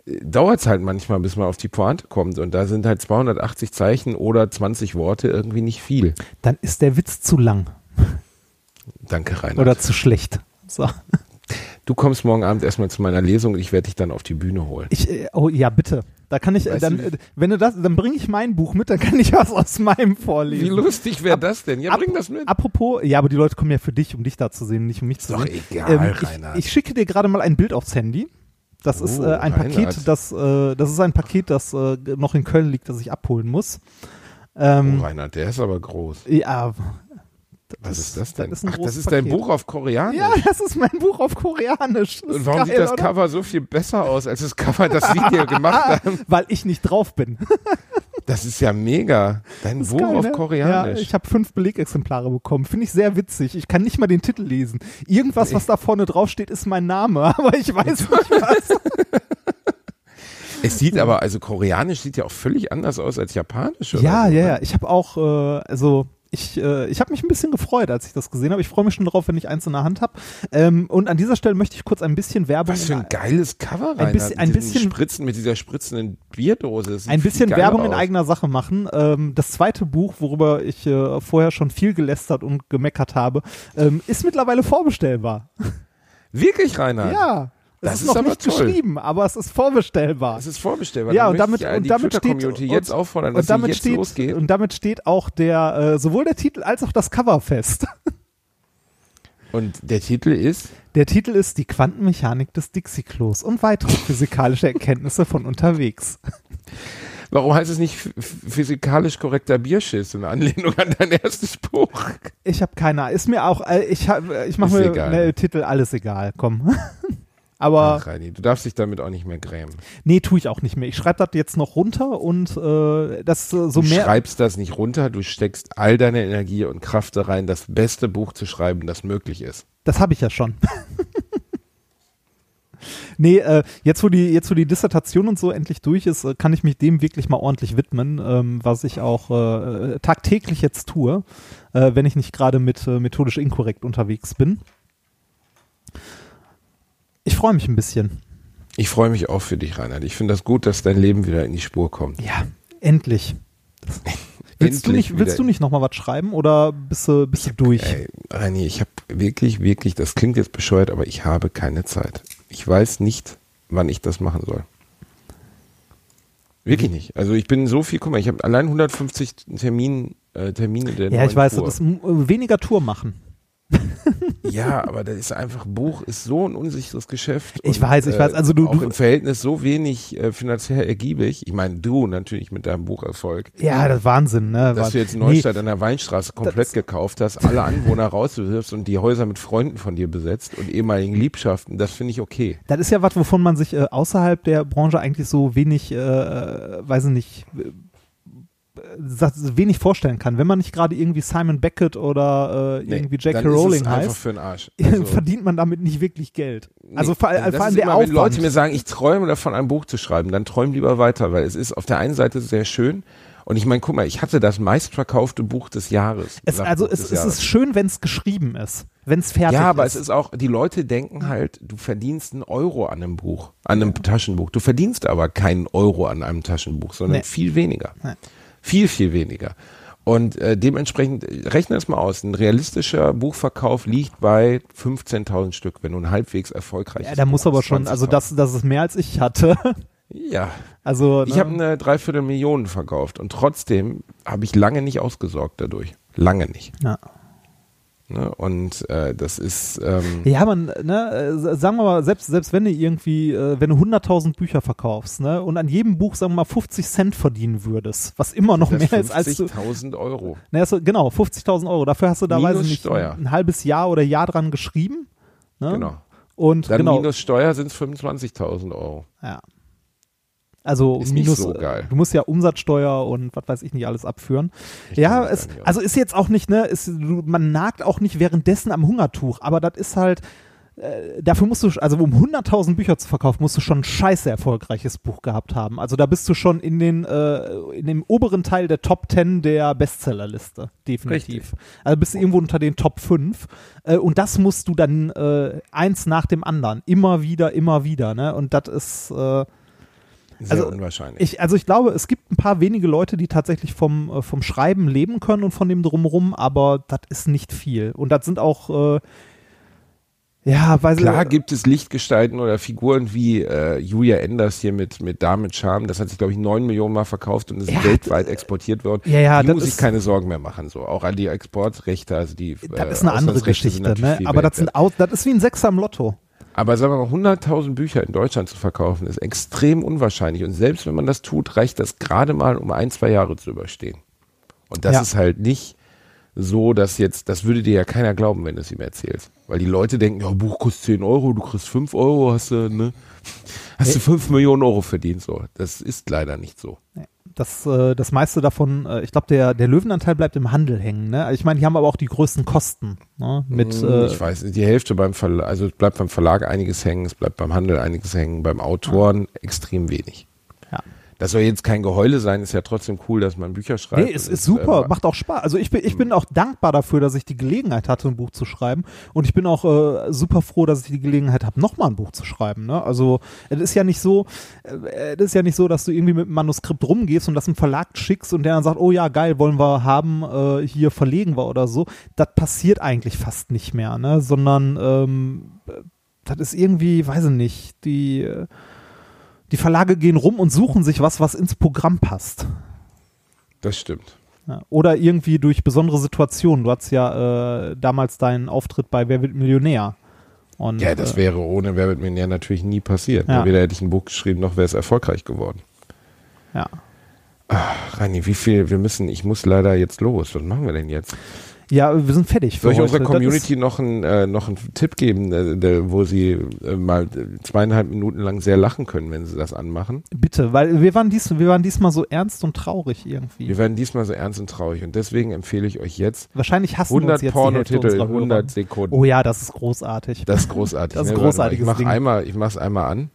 dauert es halt manchmal, bis man auf die Pointe kommt. Und da sind halt 280 Zeichen oder 20 Worte irgendwie nicht viel. dann ist der Witz zu lang Danke, Rainer. oder zu schlecht. So. du kommst morgen Abend erstmal zu meiner Lesung und ich werde dich dann auf die Bühne holen. Ich, äh, oh ja, bitte. Da kann ich, Weißt dann, du, äh, wenn du das, dann bringe ich mein Buch mit, dann kann ich was aus meinem Wie vorlesen. lustig wäre das denn? Ja, bring das mit. Apropos, ja, aber die Leute kommen ja für dich, um dich da zu sehen, nicht um mich zu doch sehen. egal, ich, Reinhard. ich schicke dir gerade mal ein Bild aufs Handy. Das ist Oh, äh, ein. Paket, das, äh, das ist ein Paket, das äh, noch in Köln liegt, das ich abholen muss. Ähm, oh, Reinhard, der ist aber groß. ja, Was ist das denn? ist ein Ach, das ist dein. Buch auf Koreanisch. ja, das ist mein Buch auf Koreanisch. Das und ist warum geil, sieht das oder? Cover so viel besser aus als das Cover, das sie dir gemacht haben? Weil ich nicht drauf bin. Das ist ja mega. Dein Buch geil, auf ne? Koreanisch. Ja, ich habe fünf Belegexemplare bekommen. Finde ich sehr witzig. Ich kann nicht mal den Titel lesen. Irgendwas, was da vorne drauf steht, ist mein Name, aber ich weiß nicht was. es sieht aber, also Koreanisch sieht ja auch völlig anders aus als Japanisch. Oder Ja, so, ja, ja. Ich habe auch, äh, also ich, äh, ich habe mich ein bisschen gefreut, als ich das gesehen habe. Ich freue mich schon drauf, wenn ich eins in der Hand habe. Ähm, und an dieser Stelle möchte ich kurz ein bisschen Werbung. Was für ein geiles Cover, Ein Reinhard, bisschen- ein bisschen- Spritzen, mit dieser spritzenden Bierdose. Ein bisschen Werbung in aus. eigener Sache machen. Ähm, das zweite Buch, worüber ich äh, vorher schon viel gelästert und gemeckert habe, ähm, ist mittlerweile vorbestellbar. Wirklich, Reinhard? Ja. Es Das ist ist noch aber nicht toll. geschrieben, aber es ist vorbestellbar. Das ist vorbestellbar. Ja, und damit, all und damit steht, Twitter-Community jetzt und, auffordern, dass und damit jetzt steht, losgeht. Und damit steht auch der, äh, sowohl der Titel als auch das Cover fest. Und der Titel ist Der Titel ist Die Quantenmechanik des Dixie-Klos und weitere physikalische Erkenntnisse von unterwegs. Warum heißt es nicht ph- physikalisch korrekter Bierschiss in Anlehnung an dein erstes Buch? Ich habe keine Ahnung. Ist mir auch, äh, ich, hab, äh, ich mache mir egal. ne, Titel alles egal, komm. Aber Ach, Reini, du darfst dich damit auch nicht mehr grämen. nee, tue ich auch nicht mehr. Ich schreibe das jetzt noch runter und äh, das äh, so du mehr. schreibst das nicht runter, du steckst all deine Energie und Kraft da rein, das beste Buch zu schreiben, das möglich ist. Das habe ich ja schon. nee, äh, jetzt wo die jetzt wo die Dissertation und so endlich durch ist, äh, kann ich mich dem wirklich mal ordentlich widmen, ähm, was ich auch äh, tagtäglich jetzt tue, äh, wenn ich nicht gerade mit methodisch inkorrekt unterwegs bin. Ich freue mich ein bisschen. Ich freue mich auch für dich, Reinhard. Ich finde das gut, dass dein Leben wieder in die Spur kommt. Ja, endlich. Willst du nicht, willst du nicht noch mal was schreiben oder bist du, bist du durch? Ey, Reini, ich habe wirklich, wirklich, das klingt jetzt bescheuert, aber ich habe keine Zeit. Ich weiß nicht, wann ich das machen soll. Wirklich nicht. Also ich bin so viel, guck mal, ich habe allein 150 Termin, äh, Termine der ja, ich weiß, Tour. m- weniger Tour machen. Ja, aber das ist einfach, Buch ist so ein unsicheres Geschäft. Ich weiß, ich weiß. Also du- auch du- im Verhältnis so wenig äh, finanziell ergiebig. Ich meine, du natürlich mit deinem Bucherfolg. Ja, das ist Wahnsinn, ne? Dass Wahn- du jetzt Nee, Neustadt an der Weinstraße komplett Das- gekauft hast, alle Anwohner rauswirfst und die Häuser mit Freunden von dir besetzt und ehemaligen Liebschaften, das finde ich okay. Das ist ja was, wovon man sich äh, außerhalb der Branche eigentlich so wenig, äh, äh, weiß ich nicht, äh, wenig vorstellen kann. Wenn man nicht gerade irgendwie Simon Beckett oder äh, Nee, irgendwie J.K. dann ist Rowling heißt, für den Arsch. Also, verdient man damit nicht wirklich Geld. nee, Also vor, vor allem ist der immer, Aufwand. Wenn Leute mir sagen, ich träume davon, ein Buch zu schreiben, dann träum lieber weiter, weil es ist auf der einen Seite sehr schön und ich meine, guck mal, ich hatte das meistverkaufte Buch des Jahres. es, also es, es Jahres. ist schön, wenn es geschrieben ist, wenn es fertig Ja, aber ist. es ist auch, die Leute denken halt, du verdienst einen Euro an einem Buch, an einem Taschenbuch. Du verdienst aber keinen Euro an einem Taschenbuch, sondern Nee. viel weniger. Nee. Viel, viel weniger. Und äh, dementsprechend, äh, rechne es mal aus, ein realistischer Buchverkauf liegt bei 15.000 Stück, wenn du ein halbwegs erfolgreiches ja, da muss aber schon, also 20.000. das, das ist mehr als ich hatte. Ja, Also ich ne? habe eine Dreiviertelmillion verkauft und trotzdem habe ich lange nicht ausgesorgt dadurch. Lange nicht. ja. Ne? Und äh, das ist ähm, Ja, man, ne, äh, sagen wir mal, selbst, selbst wenn du irgendwie, äh, wenn du 100.000 Bücher verkaufst, ne, und an jedem Buch, sagen wir mal, 50 Cent verdienen würdest, was immer noch mehr ist als du, 50.000 Euro. ne, hast du, genau, 50.000 Euro, dafür hast du da, Minus weiß ich nicht, Steuer. ein, ein halbes Jahr oder Jahr dran geschrieben, ne, Genau. und Dann genau, minus Steuer sind es 25.000 Euro. ja. Also Ist minus, so du musst ja Umsatzsteuer und was weiß ich nicht alles abführen. ja, kann das es, also ist jetzt auch nicht, ne, ist, man nagt auch nicht währenddessen am Hungertuch, aber das ist halt, äh, dafür musst du, also um 100.000 Bücher zu verkaufen, musst du schon ein scheiße erfolgreiches Buch gehabt haben. Also da bist du schon in den, äh, in dem oberen Teil der Top 10 der Bestsellerliste, definitiv. Richtig. Also bist du irgendwo unter den Top 5 äh, und das musst du dann äh, eins nach dem anderen, immer wieder, immer wieder, ne, und das ist, äh, Sehr Also, unwahrscheinlich. ich, also ich glaube, es gibt ein paar wenige Leute, die tatsächlich vom, äh, vom Schreiben leben können und von dem drumherum, aber das ist nicht viel. Und das sind auch, äh, ja, weiß Klar ich, gibt es Lichtgestalten oder Figuren wie äh, Julia Enders hier mit, mit Dame mit Charme. Das hat sich, glaube ich, neun Millionen Mal verkauft und ist Ja, weltweit exportiert worden. Ja, ja, die das muss ich keine Sorgen mehr machen. So. Auch an die Exportrechte, also die das äh, ist eine andere Auslandsrechte Geschichte, ne? Aber das sind das ist wie ein Sechser im Lotto. Aber sagen wir mal, 100.000 Bücher in Deutschland zu verkaufen, ist extrem unwahrscheinlich. Und selbst wenn man das tut, reicht das gerade mal, um ein, zwei Jahre zu überstehen. Und das Ja. ist halt nicht so, dass jetzt, das würde dir ja keiner glauben, wenn du es ihm erzählst. Weil die Leute denken, ja, Buch kostet 10 Euro, du kriegst 5 Euro, hast du, ne? Hast du 5 Millionen Euro verdient, so. Das ist leider nicht so. Das, äh, das meiste davon, äh, ich glaube, der, der Löwenanteil bleibt im Handel hängen. Ne? Ich meine, die haben aber auch die größten Kosten. Ne? Mit, Hm, äh, ich weiß, die Hälfte beim Verlag, also es bleibt beim Verlag einiges hängen, es bleibt beim Handel einiges hängen, beim Autoren extrem wenig. Das soll jetzt kein Geheule sein, ist ja trotzdem cool, dass man Bücher schreibt. Nee, es Und ist super, äh, macht auch Spaß. Also ich bin, ich bin auch dankbar dafür, dass ich die Gelegenheit hatte, ein Buch zu schreiben. Und ich bin auch äh, super froh, dass ich die Gelegenheit habe, nochmal ein Buch zu schreiben. Ne? Also es ist ja nicht so, äh, es ist ja nicht so, dass du irgendwie mit einem Manuskript rumgehst und das einem Verlag schickst und der dann sagt, oh ja, geil, wollen wir haben, äh, hier verlegen wir oder so. Das passiert eigentlich fast nicht mehr, ne? Sondern ähm, das ist irgendwie, weiß ich nicht, die, äh, die Verlage gehen rum und suchen sich was, was ins Programm passt. Das stimmt. Ja, oder irgendwie durch besondere Situationen. Du hattest ja äh, damals deinen Auftritt bei Wer wird Millionär. Und, Ja, das äh, wäre ohne Wer wird Millionär natürlich nie passiert. Ja. Weder hätte ich ein Buch geschrieben, noch wäre es erfolgreich geworden. ja. Ach, Rani, wie viel, wir müssen, ich muss leider jetzt los. Was machen wir denn jetzt? Ja, wir sind fertig. Soll ich heute. unserer Community noch, einen, äh, noch einen Tipp geben, äh, wo sie äh, mal zweieinhalb Minuten lang sehr lachen können, wenn sie das anmachen? Bitte, weil wir waren, dies, wir waren diesmal so ernst und traurig irgendwie. Wir werden diesmal so ernst und traurig und deswegen empfehle ich euch jetzt Wahrscheinlich hassen uns 100 jetzt Pornotitel in unserer Hörer. 100 Sekunden. Oh ja, das ist großartig. Das ist großartig. Das ist ne? Großartiges Ich mach Ding. einmal, ich mach's einmal an.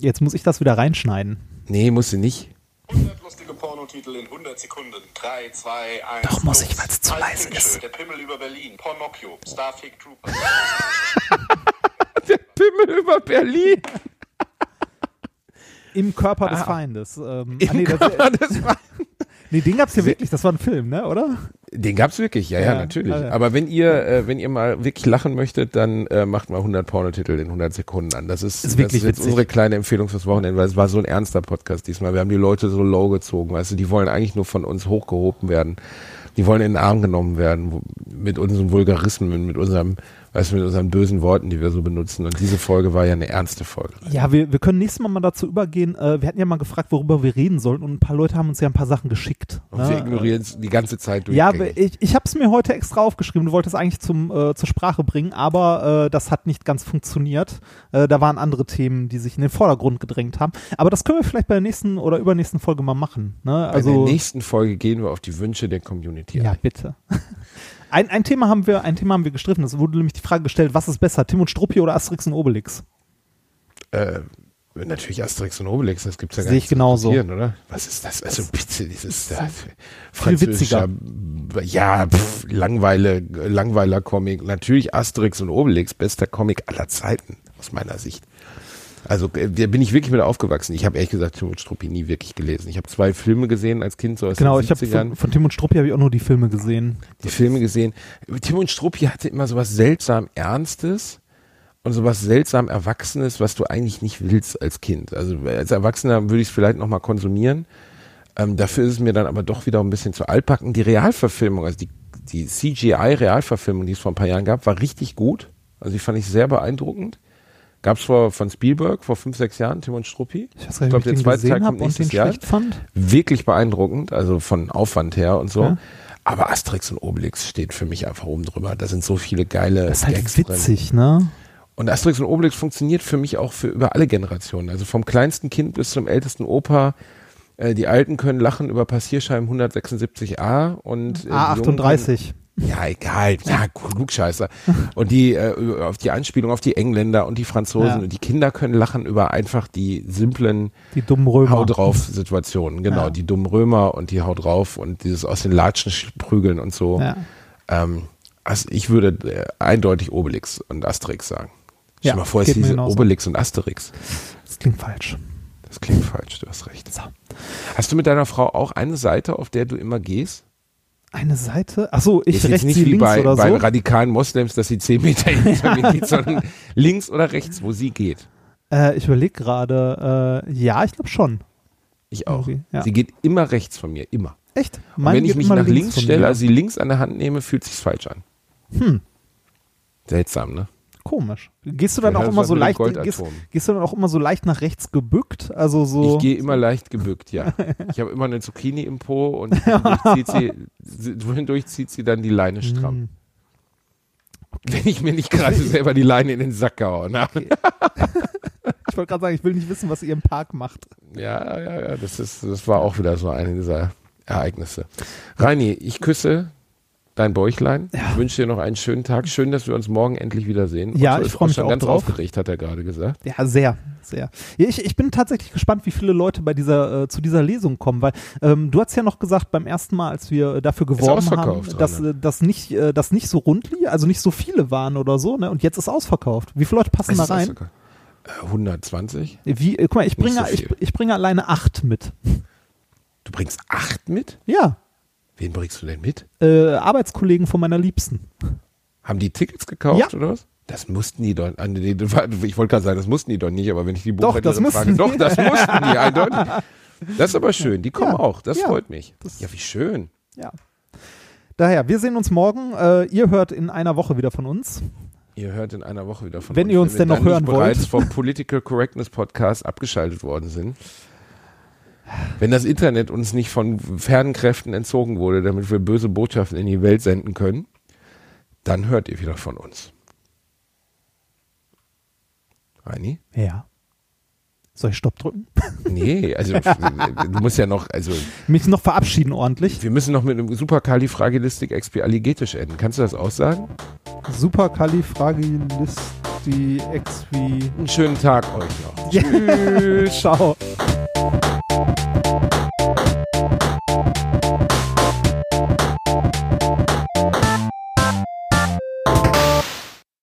Jetzt muss ich das wieder reinschneiden. Nee, musst du nicht. 100 lustige Pornotitel in 100 Sekunden. 3, 2, 1. Doch, muss ich, weil's zu Pulp leise ist. Der Pimmel über Berlin. Pornocchio. Starfake Trooper. Der Pimmel über Berlin. Im Körper des Ah. Feindes. Ähm, Im ah, nee, das, Körper des Feindes. Nee, den gab's hier wirklich. Das war ein Film, ne? Oder? Den gab's wirklich, ja, ja, Ja, natürlich. ja, ja. Aber wenn ihr, äh, wenn ihr mal wirklich lachen möchtet, dann äh, macht mal 100 Pornotitel in 100 Sekunden an. Das ist, Ist wirklich das ist jetzt unsere kleine Empfehlung fürs Wochenende, weil es war so ein ernster Podcast diesmal. Wir haben die Leute so low gezogen, weißt du, die wollen eigentlich nur von uns hochgehoben werden. Die wollen in den Arm genommen werden mit unseren Vulgarismen, mit unserem, weißt du, mit unseren bösen Worten, die wir so benutzen. Und diese Folge war ja eine ernste Folge. Ja, wir, wir können nächstes Mal mal dazu übergehen. Äh, wir hatten ja mal gefragt, worüber wir reden sollten und ein paar Leute haben uns ja ein paar Sachen geschickt. Und ne? wir ignorieren es die ganze Zeit Ja, durchgängig. ich, ich habe es mir heute extra aufgeschrieben. Du wolltest es eigentlich zum, äh, zur Sprache bringen, aber äh, das hat nicht ganz funktioniert. Äh, da waren andere Themen, die sich in den Vordergrund gedrängt haben. Aber das können wir vielleicht bei der nächsten oder übernächsten Folge mal machen. Ne? Bei Also, der nächsten Folge gehen wir auf die Wünsche der Community ja, ein. bitte. Ein, ein Thema haben wir, ein Thema haben wir gestriffen. Es wurde nämlich die Frage gestellt, was ist besser, Tim und Struppi oder Asterix und Obelix? Äh, natürlich Asterix und Obelix, das gibt's ja gar Sehe nicht ich zu genauso. oder? Was ist das? Also bitte, dieses äh, viel witziger. Ja, pff, Langweile, Langweiler Comic. Natürlich Asterix und Obelix, bester Comic aller Zeiten, aus meiner Sicht. Also äh, da bin ich wirklich mit aufgewachsen. Ich habe ehrlich gesagt Tim und Struppi nie wirklich gelesen. Ich habe zwei Filme gesehen als Kind, so aus Genau, ich habe 70ern. von, von Tim und Struppi habe ich auch nur die Filme gesehen. die Filme gesehen. Tim und Struppi hatte immer sowas seltsam Ernstes und sowas seltsam Erwachsenes, was du eigentlich nicht willst als Kind. Also als Erwachsener würde ich es vielleicht nochmal konsumieren. Ähm, dafür ist es mir dann aber doch wieder ein bisschen zu altbacken. Die Realverfilmung, also die die CGI-Realverfilmung, die es vor ein paar Jahren gab, war richtig gut. Also die fand ich sehr beeindruckend. Gab es vor von Spielberg vor fünf, sechs Jahren, Timon Struppi. Ich weiß ich der den zweite Teil kommt und nächstes Jahr. schlecht fand. Wirklich beeindruckend, also von Aufwand her und so. Ja. Aber Asterix und Obelix steht für mich einfach oben drüber. Da sind so viele geile Das ist halt Gags drin. witzig, ne? Und Asterix und Obelix funktioniert für mich auch für über alle Generationen. Also vom kleinsten Kind bis zum ältesten Opa. Äh, die Alten können lachen über Passierscheiben 176a und äh, die Jungen A38. Ja, egal. Ja, Klugscheißer. Und die, äh, auf die Anspielung auf die Engländer und die Franzosen. Ja. Und die Kinder können lachen über einfach die simplen Die dummen Römer. Hau drauf Situationen. Genau, Ja. die dummen Römer und die Hau drauf und dieses aus den Latschen prügeln und so. Ja. Ähm, also ich würde äh, eindeutig Obelix und Asterix sagen. Stell dir mal vor, es hieß. Obelix und Asterix. Das klingt falsch. Das klingt falsch, du hast recht. So. Hast du mit deiner Frau auch eine Seite, auf der du immer gehst? Eine Seite? Achso, ich jetzt rechts, nicht sie wie links bei, oder bei so? radikalen Moslems, dass sie zehn Meter hinter mir geht, sondern links oder rechts, wo sie geht. Äh, ich überlege gerade, äh, ja, ich glaube schon. Ich auch. Ja. Sie geht immer rechts von mir, immer. Echt? Wenn ich mich nach links von stelle, also sie links an der Hand nehme, fühlt sich's falsch an. Hm. Seltsam, ne? Komisch. Gehst du dann Ja, auch immer so leicht, gehst, gehst du dann auch immer so leicht nach rechts gebückt? Also so. Ich gehe immer leicht gebückt, ja. Ich habe immer eine Zucchini im Po und zwischendurch zieht sie, zwischendurch zieht sie dann die Leine stramm. Hm. Wenn ich mir nicht gerade selber die Leine in den Sack gehauen habe. Ich wollte gerade sagen, ich will nicht wissen, was ihr im Park macht. Ja, ja, ja, das ist, das war auch wieder so eine dieser Ereignisse. Reini, ich küsse dein Bäuchlein. Ich wünsche dir noch einen schönen Tag. Schön, dass wir uns morgen endlich wiedersehen. Ja, ich ist freu mich auch ganz drauf. aufgeregt, hat er gerade gesagt. Ja, sehr, sehr. Ja, ich, ich bin tatsächlich gespannt, wie viele Leute bei dieser, äh, zu dieser Lesung kommen, weil ähm, du hast ja noch gesagt beim ersten Mal, als wir äh, dafür geworben haben, dass, äh, dass, nicht, äh, dass nicht so rund lief, also nicht so viele waren oder so, ne? Und jetzt ist ausverkauft. Wie viele Leute passen Es da rein? ausverkauft. Äh, 120? Wie, äh, guck mal, ich bringe, so ich, ich bringe alleine acht mit. Du bringst acht mit? Ja, Wen bringst du denn mit? äh, Arbeitskollegen von meiner Liebsten. Haben die Tickets gekauft Ja. oder was? Das mussten die doch. Ich wollte gerade sagen, das mussten die doch nicht, aber wenn ich die Doch, das Buchhändlerin frage, mussten doch, die. das mussten die eindeutig. Das ist aber schön. Die kommen Ja, auch. Das ja. freut mich. Das- ja, wie schön. Ja. Daher, wir sehen uns morgen. Äh, ihr hört in einer Woche wieder von uns. Ihr hört in einer Woche wieder von Wenn uns. ihr uns wir denn noch hören nicht bereits wollt. vom Political Correctness Podcast abgeschaltet worden sind. Wenn das Internet uns nicht von fernen Kräften entzogen wurde, damit wir böse Botschaften in die Welt senden können, dann hört ihr wieder von uns. Reini? Ja. Soll ich Stopp drücken? Nee, also du musst ja noch, also Mich noch verabschieden ordentlich. wir müssen noch mit einem Superkalifragilistik expialigetisch enden. Kannst du das aussagen? Superkalifragilisti expi. Einen schönen Tag euch noch. Ja. Ciao. あっ。